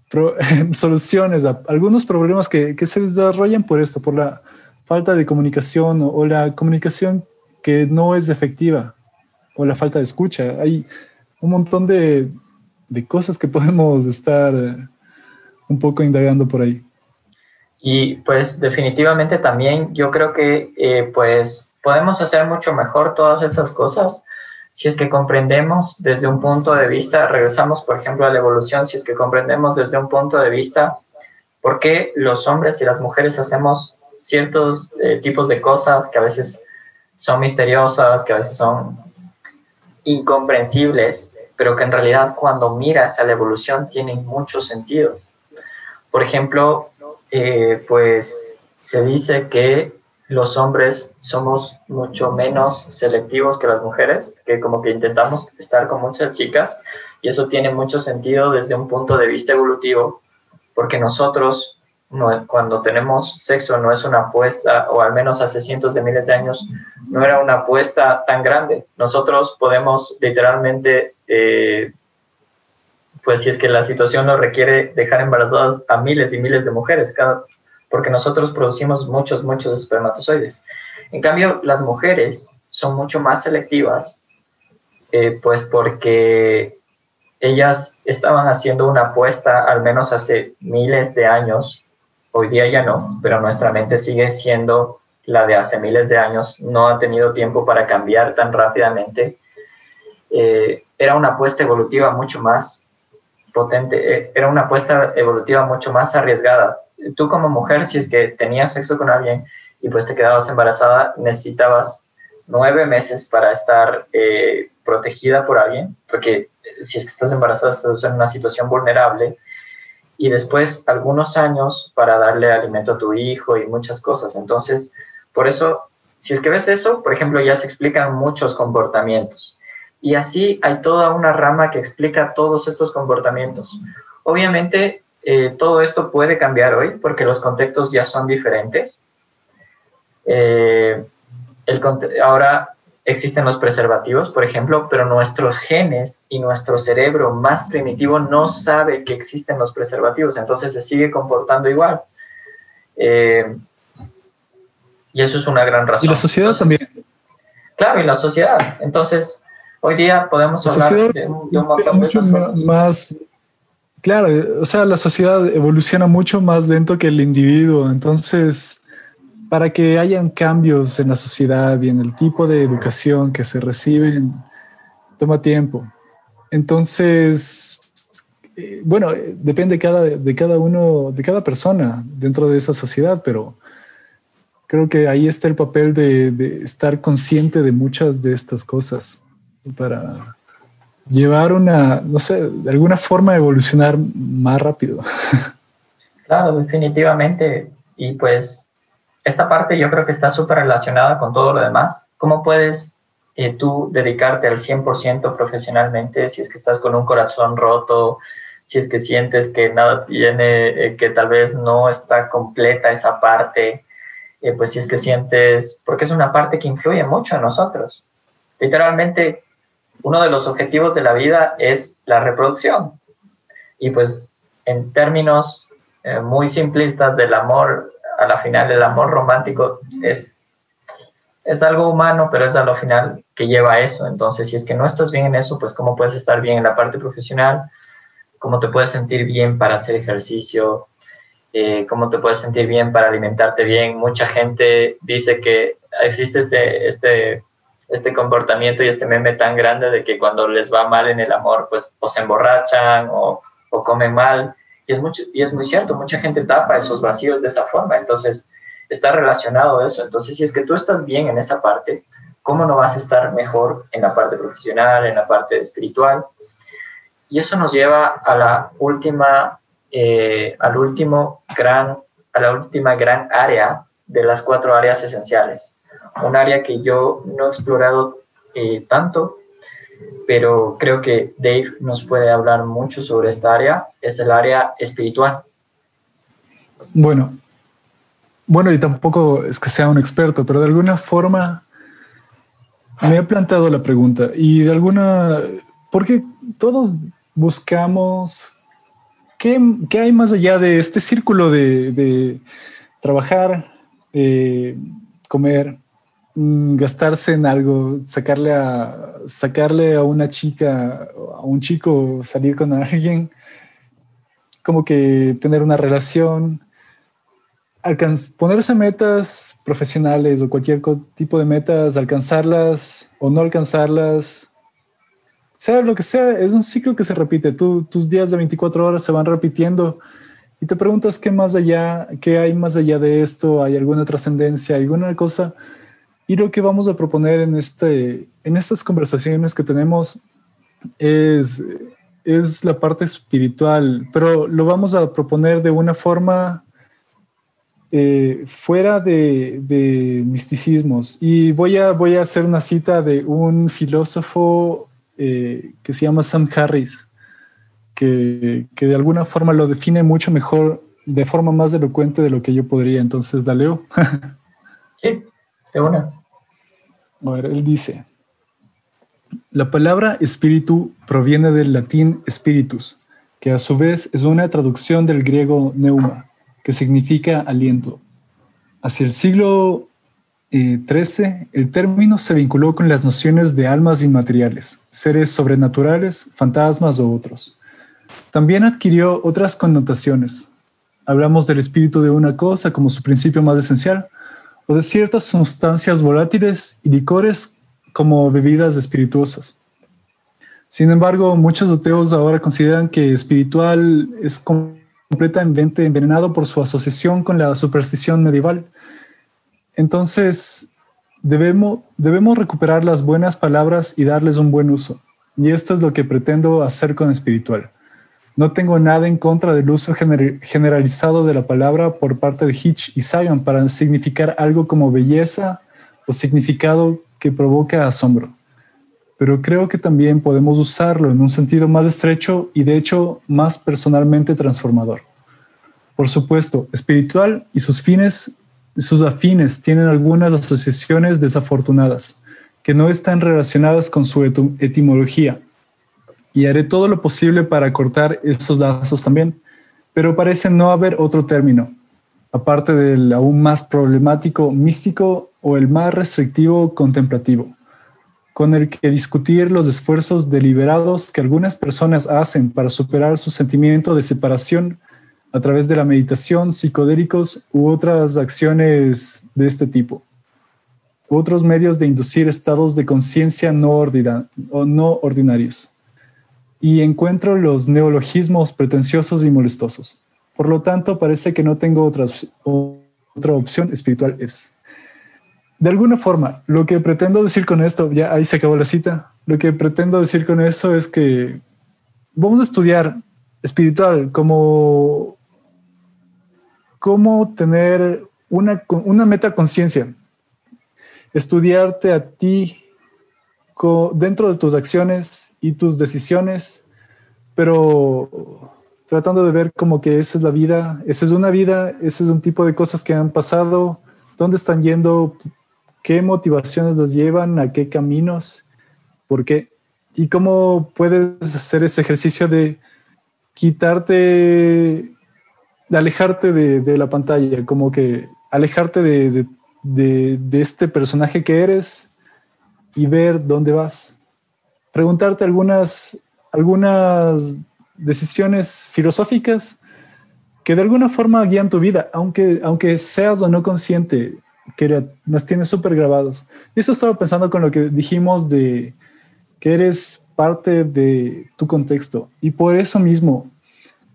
soluciones a algunos problemas que, que, se desarrollan por esto, por la falta de comunicación o, o, la comunicación que no es efectiva o la falta de escucha. Hay un montón de, de cosas que podemos estar eh, un poco indagando por ahí. Y pues definitivamente también yo creo que eh, pues podemos hacer mucho mejor todas estas cosas si es que comprendemos desde un punto de vista, regresamos por ejemplo a la evolución, si es que comprendemos desde un punto de vista por qué los hombres y las mujeres hacemos ciertos eh, tipos de cosas que a veces son misteriosas, que a veces son incomprensibles, pero que en realidad cuando miras a la evolución tienen mucho sentido. Por ejemplo, eh, pues se dice que los hombres somos mucho menos selectivos que las mujeres, que como que intentamos estar con muchas chicas y eso tiene mucho sentido desde un punto de vista evolutivo, porque nosotros cuando tenemos sexo no es una apuesta, o al menos hace cientos de miles de años, no era una apuesta tan grande. Nosotros podemos literalmente, eh, pues si es que la situación nos requiere dejar embarazadas a miles y miles de mujeres porque nosotros producimos muchos, muchos espermatozoides. En cambio, las mujeres son mucho más selectivas, eh, pues porque ellas estaban haciendo una apuesta, al menos hace miles de años, hoy día ya no, pero nuestra mente sigue siendo la de hace miles de años, no ha tenido tiempo para cambiar tan rápidamente. Eh, era una apuesta evolutiva mucho más potente, eh, era una apuesta evolutiva mucho más arriesgada, tú como mujer, si es que tenías sexo con alguien y pues te quedabas embarazada, necesitabas nueve meses para estar eh, protegida por alguien, porque si es que estás embarazada estás en una situación vulnerable, y después algunos años para darle alimento a tu hijo y muchas cosas. Entonces, por eso, si es que ves eso, por ejemplo, ya se explican muchos comportamientos. Y así hay toda una rama que explica todos estos comportamientos. Obviamente, eh, todo esto puede cambiar hoy porque los contextos ya son diferentes. Eh, ahora existen los preservativos, por ejemplo, pero nuestros genes y nuestro cerebro más primitivo no sabe que existen los preservativos, entonces se sigue comportando igual. Eh, y eso es una gran razón. Y la sociedad también. Claro, y la sociedad. Entonces, hoy día podemos hablar de, un montón de cosas. Más Claro, o sea, la sociedad evoluciona mucho más lento que el individuo, entonces, para que hayan cambios en la sociedad y en el tipo de educación que se reciben, toma tiempo. Entonces, eh, bueno, depende cada, de cada uno, de cada persona dentro de esa sociedad, pero creo que ahí está el papel de, de estar consciente de muchas de estas cosas para llevar una, no sé, de alguna forma evolucionar más rápido. Claro, definitivamente. Y pues esta parte yo creo que está súper relacionada con todo lo demás. ¿Cómo puedes eh, tú dedicarte al 100% profesionalmente si es que estás con un corazón roto, si es que sientes que nada tiene, eh, que tal vez no está completa esa parte, eh, pues si es que sientes, porque es una parte que influye mucho en nosotros. Literalmente, uno de los objetivos de la vida es la reproducción. Y pues en términos eh, muy simplistas del amor, a la final el amor romántico es, es algo humano, pero es a lo final que lleva a eso. Entonces, si es que no estás bien en eso, pues cómo puedes estar bien en la parte profesional, cómo te puedes sentir bien para hacer ejercicio, eh, cómo te puedes sentir bien para alimentarte bien. Mucha gente dice que existe este, este este comportamiento y este meme tan grande de que cuando les va mal en el amor, pues o se emborrachan o, o comen mal. Y es, mucho, y es muy cierto, mucha gente tapa esos vacíos de esa forma. Entonces, está relacionado eso. Entonces, si es que tú estás bien en esa parte, ¿cómo no vas a estar mejor en la parte profesional, en la parte espiritual? Y eso nos lleva a la última, eh, al último gran, a la última gran área de las cuatro áreas esenciales, un área que yo no he explorado eh, tanto, pero creo que Dave nos puede hablar mucho sobre esta área, es el área espiritual. Bueno, bueno, y tampoco es que sea un experto, pero de alguna forma me he planteado la pregunta y de alguna, porque todos buscamos, ¿qué, qué hay más allá de este círculo de, de trabajar, eh, comer, gastarse en algo, sacarle a, sacarle a una chica, a un chico, salir con alguien, como que tener una relación, ponerse metas profesionales o cualquier tipo de metas, alcanzarlas o no alcanzarlas, sea lo que sea, es un ciclo que se repite. tus días de 24 horas se van repitiendo y te preguntas qué más allá, qué hay más allá de esto, hay alguna trascendencia, alguna cosa y lo que vamos a proponer en, este, en estas conversaciones que tenemos es, es la parte espiritual, pero lo vamos a proponer de una forma eh, fuera de, misticismos. Y voy a, voy a hacer una cita de un filósofo eh, que se llama Sam Harris, que, que, de alguna forma lo define mucho mejor, de forma más elocuente de lo que yo podría. Entonces, la leo. sí, de una. A ver, él dice, la palabra espíritu proviene del latín spiritus, que a su vez es una traducción del griego neuma, que significa aliento. Hacia el siglo XIII, eh, el término se vinculó con las nociones de almas inmateriales, seres sobrenaturales, fantasmas o otros. También adquirió otras connotaciones. Hablamos del espíritu de una cosa como su principio más esencial, o de ciertas sustancias volátiles y licores como bebidas espirituosas. Sin embargo, muchos ateos ahora consideran que espiritual es completamente envenenado por su asociación con la superstición medieval. Entonces, debemos, debemos recuperar las buenas palabras y darles un buen uso. Y esto es lo que pretendo hacer con espiritual. No tengo nada en contra del uso generalizado de la palabra por parte de Hitch y Sagan para significar algo como belleza o significado que provoca asombro pero creo que también podemos usarlo en un sentido más estrecho y de hecho más personalmente transformador. Por supuesto, espiritual y sus fines, sus afines tienen algunas asociaciones desafortunadas que no están relacionadas con su etimología y haré todo lo posible para cortar esos lazos también, pero parece no haber otro término, aparte del aún más problemático místico o el más restrictivo contemplativo con el que discutir los esfuerzos deliberados que algunas personas hacen para superar su sentimiento de separación a través de la meditación, psicodélicos u otras acciones de este tipo. Otros medios de inducir estados de conciencia no, no ordinarios. Y encuentro los neologismos pretenciosos y molestosos. Por lo tanto, parece que no tengo otra, otra opción espiritual es de alguna forma, lo que pretendo decir con esto, ya ahí se acabó la cita, lo que pretendo decir con eso es que vamos a estudiar espiritual como cómo tener una, una meta conciencia, estudiarte a ti dentro de tus acciones y tus decisiones, pero tratando de ver como que esa es la vida, esa es una vida, ese es un tipo de cosas que han pasado, dónde están yendo, qué motivaciones los llevan, a qué caminos, por qué, y cómo puedes hacer ese ejercicio de quitarte, de alejarte de, la pantalla, como que alejarte de, de, este personaje que eres y ver dónde vas. Preguntarte algunas, algunas decisiones filosóficas que de alguna forma guían tu vida, aunque, aunque seas o no consciente que nos tiene súper grabados. Eso estaba pensando con lo que dijimos de que eres parte de tu contexto. Y por eso mismo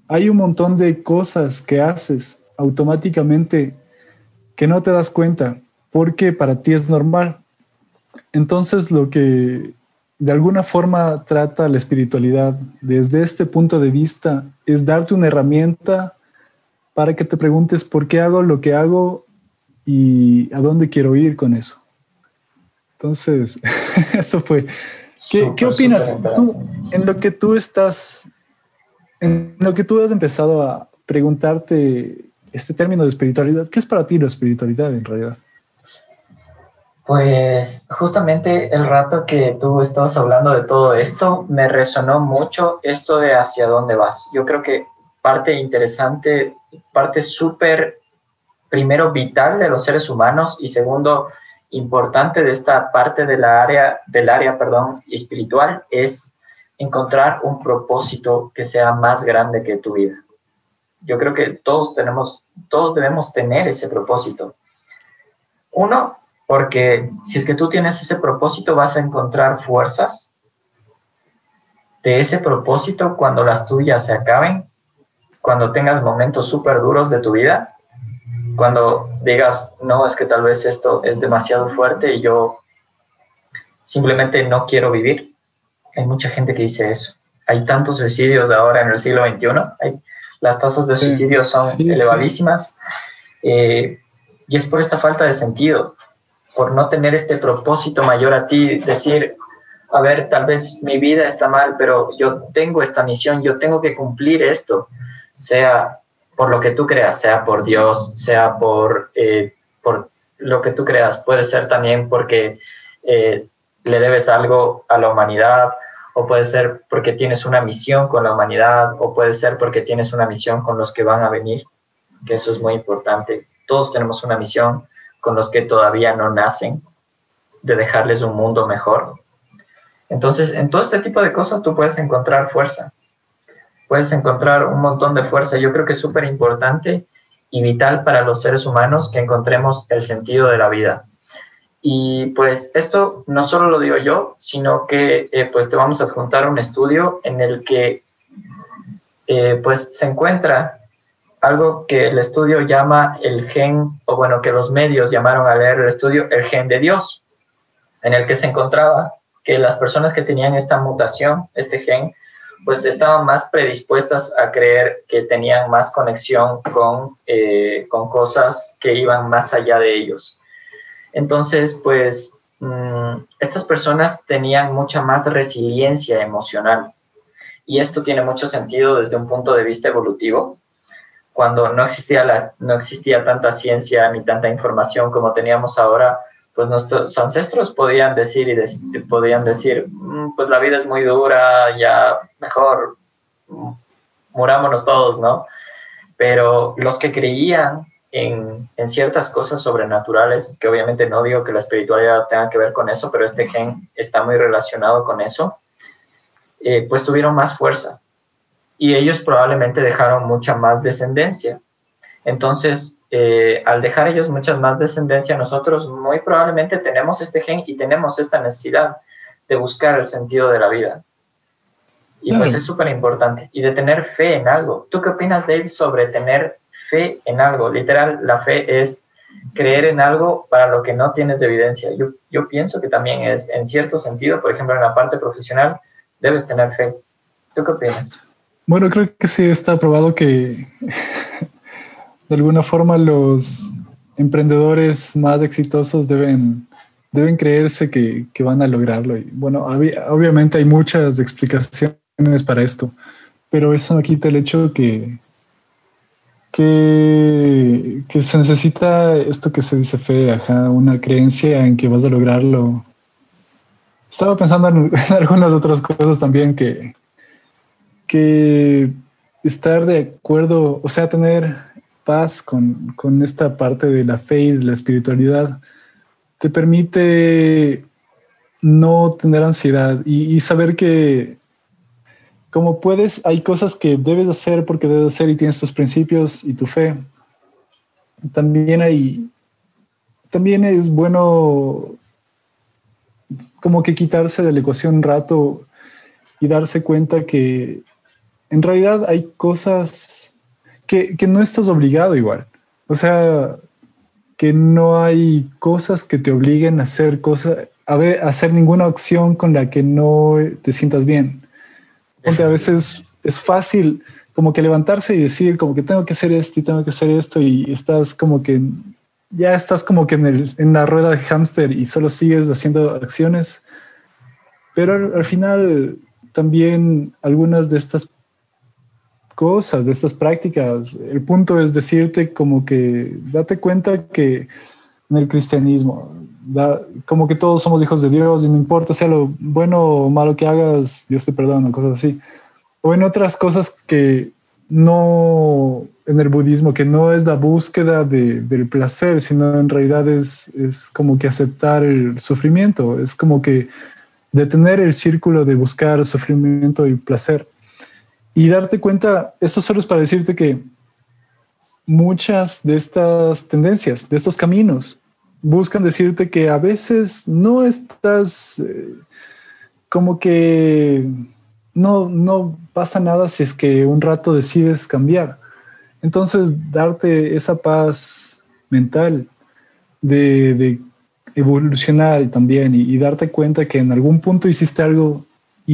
hay un montón de cosas que haces automáticamente que no te das cuenta porque para ti es normal. Entonces lo que de alguna forma trata la espiritualidad desde este punto de vista es darte una herramienta para que te preguntes por qué hago lo que hago y a dónde quiero ir con eso. Entonces, eso fue. ¿Qué, opinas tú en lo que tú estás, en lo que tú has empezado a preguntarte este término de espiritualidad? ¿Qué es para ti la espiritualidad en realidad? Pues justamente el rato que tú estabas hablando de todo esto, me resonó mucho esto de hacia dónde vas. Yo creo que parte interesante, parte súper primero vital de los seres humanos y segundo importante de esta parte de la área, del área perdón, espiritual es encontrar un propósito que sea más grande que tu vida. Yo creo que todos tenemos, todos debemos tener ese propósito. Uno, porque si es que tú tienes ese propósito vas a encontrar fuerzas de ese propósito cuando las tuyas se acaben, cuando tengas momentos súper duros de tu vida, cuando digas, no, es que tal vez esto es demasiado fuerte y yo simplemente no quiero vivir. Hay mucha gente que dice eso. Hay tantos suicidios ahora en el siglo XXI. Hay, las tasas de suicidio son elevadísimas. Eh, y es por esta falta de sentido, por no tener este propósito mayor a ti, decir, a ver, tal vez mi vida está mal, pero yo tengo esta misión, yo tengo que cumplir esto, sea por lo que tú creas, sea por Dios, sea por, eh, por lo que tú creas, puede ser también porque eh, le debes algo a la humanidad, o puede ser porque tienes una misión con la humanidad, o puede ser porque tienes una misión con los que van a venir, que eso es muy importante. Todos tenemos una misión con los que todavía no nacen, de dejarles un mundo mejor. Entonces, en todo este tipo de cosas tú puedes encontrar fuerza, puedes encontrar un montón de fuerza. Yo creo que es súper importante y vital para los seres humanos que encontremos el sentido de la vida. Y pues esto no solo lo digo yo, sino que eh, pues te vamos a adjuntar un estudio en el que eh, pues se encuentra algo que el estudio llama el gen, o bueno, que los medios llamaron a leer el estudio el gen de Dios, en el que se encontraba que las personas que tenían esta mutación, este gen, pues estaban más predispuestas a creer que tenían más conexión con, eh, con cosas que iban más allá de ellos. Entonces, pues mm, estas personas tenían mucha más resiliencia emocional. Y esto tiene mucho sentido desde un punto de vista evolutivo. Cuando no existía, la, no existía tanta ciencia ni tanta información como teníamos ahora, pues nuestros ancestros podían decir y podían decir, mm, pues la vida es muy dura, ya mejor murámonos todos, ¿no? Pero los que creían en, en, ciertas cosas sobrenaturales, que obviamente no digo que la espiritualidad tenga que ver con eso, pero este gen está muy relacionado con eso, eh, pues tuvieron más fuerza y ellos probablemente dejaron mucha más descendencia. Entonces, eh, al dejar ellos mucha más descendencia, nosotros muy probablemente tenemos este gen y tenemos esta necesidad de buscar el sentido de la vida. Y pues es súper importante. Y de tener fe en algo. ¿Tú qué opinas, Dave, sobre tener fe en algo. Literal, la fe es creer en algo para lo que no tienes evidencia. Yo, yo pienso que también es, en cierto sentido, por ejemplo, en la parte profesional, debes tener fe. ¿Tú qué opinas? Bueno, creo que sí está probado que de alguna forma los emprendedores más exitosos deben, deben creerse que, que van a lograrlo. Y bueno, obviamente hay muchas explicaciones para esto, pero eso no quita el hecho que, que, se necesita esto que se dice fe, una creencia en que vas a lograrlo. Estaba pensando en, algunas otras cosas también que, que estar de acuerdo, o sea, tener paz con, con esta parte de la fe y de la espiritualidad, te permite no tener ansiedad y saber que como puedes, hay cosas que debes hacer porque debes hacer y tienes tus principios y tu fe. También hay, también es bueno como que quitarse de la ecuación un rato y darse cuenta que en realidad hay cosas que, que no estás obligado igual. O sea, que no hay cosas que te obliguen a hacer cosas, a, ver, a hacer ninguna acción con la que no te sientas bien a veces es fácil como que levantarse y decir como que tengo que hacer esto y tengo que hacer esto y estás como que ya estás como que en, el, en la rueda de hámster y solo sigues haciendo acciones. Pero al, final también algunas de estas cosas, de estas prácticas, el punto es decirte como que date cuenta que en el cristianismo, como que todos somos hijos de Dios y no importa sea lo bueno o malo que hagas, Dios te perdona, cosas así. O en otras cosas que no, en el budismo, que no es la búsqueda de, del placer, sino en realidad es, es como que aceptar el sufrimiento, es como que detener el círculo de buscar sufrimiento y placer. Y darte cuenta, esto solo es para decirte que muchas de estas tendencias, de estos caminos, buscan decirte que a veces no estás eh, como que no, no pasa nada si es que un rato decides cambiar. Entonces, darte esa paz mental de, evolucionar también y, y, darte cuenta que en algún punto hiciste algo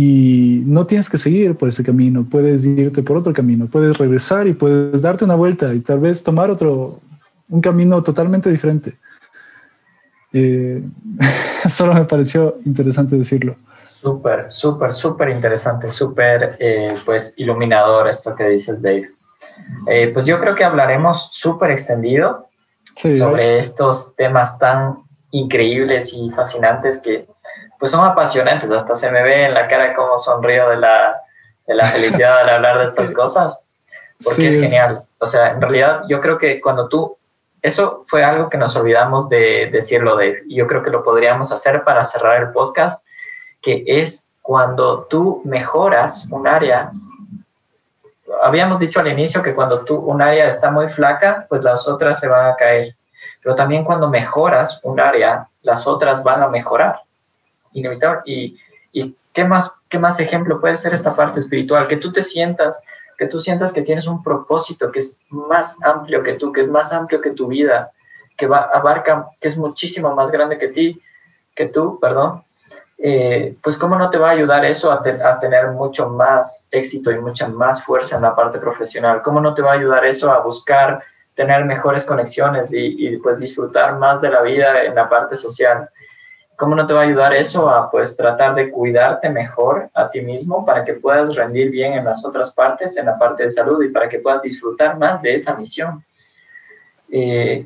y no tienes que seguir por ese camino, puedes irte por otro camino, puedes regresar y puedes darte una vuelta y tal vez tomar otro, un camino totalmente diferente. Eh, solo me pareció interesante decirlo. Súper, súper, súper interesante, súper eh, pues iluminador esto que dices, Dave. Eh, pues yo creo que hablaremos súper extendido sobre estos temas tan increíbles y fascinantes que pues son apasionantes. Hasta se me ve en la cara como sonrío de la, de la felicidad al hablar de estas cosas, porque es genial. O sea, en realidad yo creo que cuando tú, eso fue algo que nos olvidamos de decirlo, Dave, y yo creo que lo podríamos hacer para cerrar el podcast, que es cuando tú mejoras un área habíamos dicho al inicio que cuando tú, un área está muy flaca, pues las otras se van a caer. Pero también cuando mejoras un área, las otras van a mejorar. Inevitable. Y, y ¿qué, más, qué más ejemplo puede ser esta parte espiritual? Que tú te sientas, que tú sientas que tienes un propósito que es más amplio que tú, que es más amplio que tu vida, que va, abarca, que es muchísimo más grande que ti, que tú, perdón, eh, pues cómo no te va a ayudar eso a, tener mucho más éxito y mucha más fuerza en la parte profesional, cómo no te va a ayudar eso a buscar tener mejores conexiones y, pues disfrutar más de la vida en la parte social. ¿Cómo no te va a ayudar eso a pues tratar de cuidarte mejor a ti mismo para que puedas rendir bien en las otras partes, en la parte de salud y para que puedas disfrutar más de esa misión? Eh,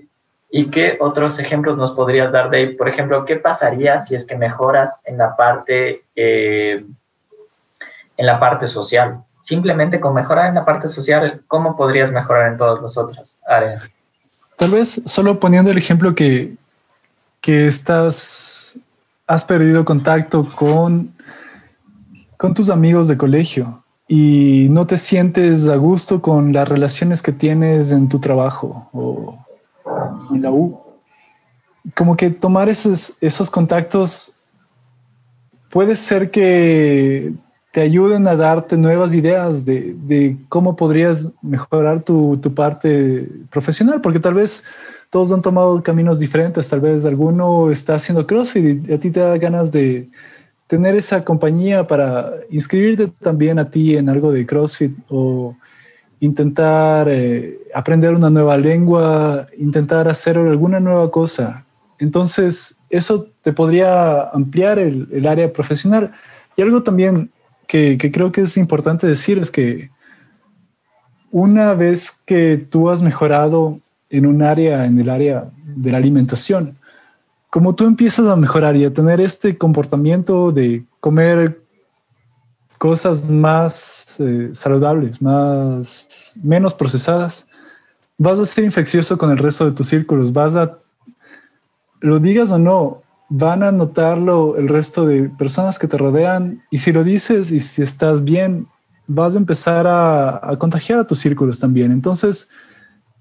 ¿Y qué otros ejemplos nos podrías dar, Dave? Por ejemplo, ¿qué pasaría si es que mejoras en la parte, eh, en la parte social? Simplemente con mejorar en la parte social, ¿cómo podrías mejorar en todas las otras áreas? Tal vez solo poniendo el ejemplo que, que estás, has perdido contacto con, con tus amigos de colegio y no te sientes a gusto con las relaciones que tienes en tu trabajo o en la U. Como que tomar esos, esos contactos puede ser que te ayuden a darte nuevas ideas de, de cómo podrías mejorar tu, tu, parte profesional, porque tal vez todos han tomado caminos diferentes, tal vez alguno está haciendo CrossFit y a ti te da ganas de tener esa compañía para inscribirte también a ti en algo de CrossFit o intentar eh, aprender una nueva lengua, intentar hacer alguna nueva cosa. Entonces, eso te podría ampliar el, área profesional. Y algo también que, que, creo que es importante decir es que una vez que tú has mejorado en un área, en el área de la alimentación, como tú empiezas a mejorar y a tener este comportamiento de comer cosas más eh, saludables, más menos procesadas, vas a ser infeccioso con el resto de tus círculos, vas a, lo digas o no, van a notarlo el resto de personas que te rodean. Y si lo dices y si estás bien, vas a empezar a, contagiar a tus círculos también. Entonces,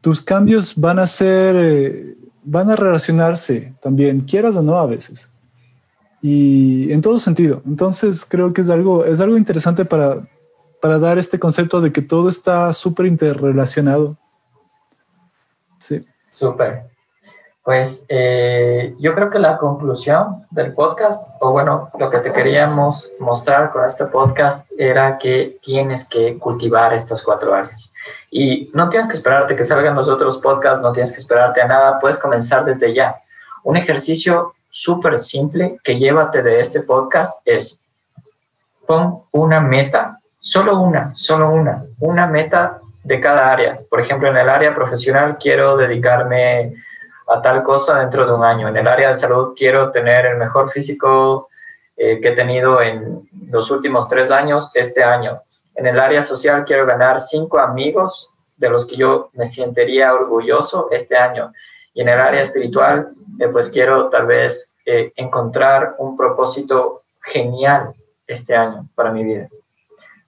tus cambios van a ser, eh, van a relacionarse también, quieras o no a veces y en todo sentido. Entonces creo que es algo, es algo interesante para, para dar este concepto de que todo está súper interrelacionado. Sí. Súper. Pues eh, yo creo que la conclusión del podcast, o bueno, lo que te queríamos mostrar con este podcast era que tienes que cultivar estas cuatro áreas. Y no tienes que esperarte que salgan los otros podcasts, no tienes que esperarte a nada, puedes comenzar desde ya. Un ejercicio súper simple que llévate de este podcast es pon una meta, solo una, solo una, una meta de cada área. Por ejemplo, en el área profesional quiero dedicarme a tal cosa dentro de un año. En el área de salud quiero tener el mejor físico eh, que he tenido en los últimos tres años este año. En el área social quiero ganar cinco amigos de los que yo me sentiría orgulloso este año. Y en el área espiritual, eh, pues quiero tal vez eh, encontrar un propósito genial este año para mi vida.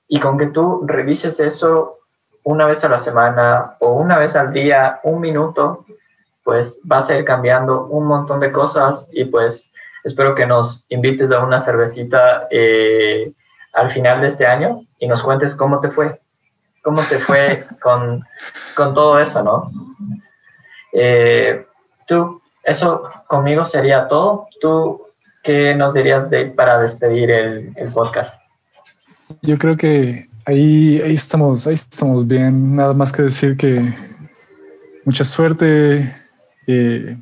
Y con que tú revises eso una vez a la semana o una vez al día, un minuto, pues vas a ir cambiando un montón de cosas y pues espero que nos invites a una cervecita eh, al final de este año y nos cuentes cómo te fue, cómo te fue con, con todo eso, ¿no? Eh, tú, eso conmigo sería todo. ¿Tú qué nos dirías de, para despedir el, podcast? Yo creo que ahí, estamos, ahí estamos bien. Nada más que decir que mucha suerte Eh,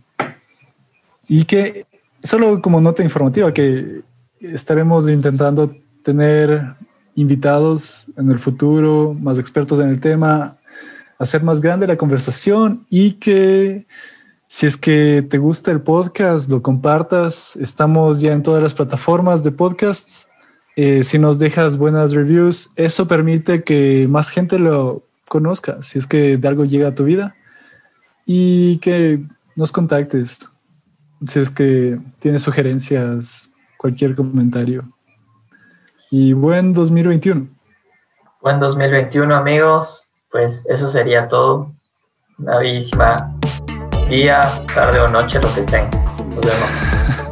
y que solo como nota informativa, que estaremos intentando tener invitados en el futuro, más expertos en el tema, hacer más grande la conversación y que si es que te gusta el podcast, lo compartas. Estamos ya en todas las plataformas de podcasts. Eh, si nos dejas buenas reviews, eso permite que más gente lo conozca, si es que de algo llega a tu vida. Y que nos contactes, si es que tienes sugerencias, cualquier comentario. Y buen 2021. Buen 2021, amigos. Pues eso sería todo. Una bellísima día, tarde o noche, lo que estén. Nos vemos.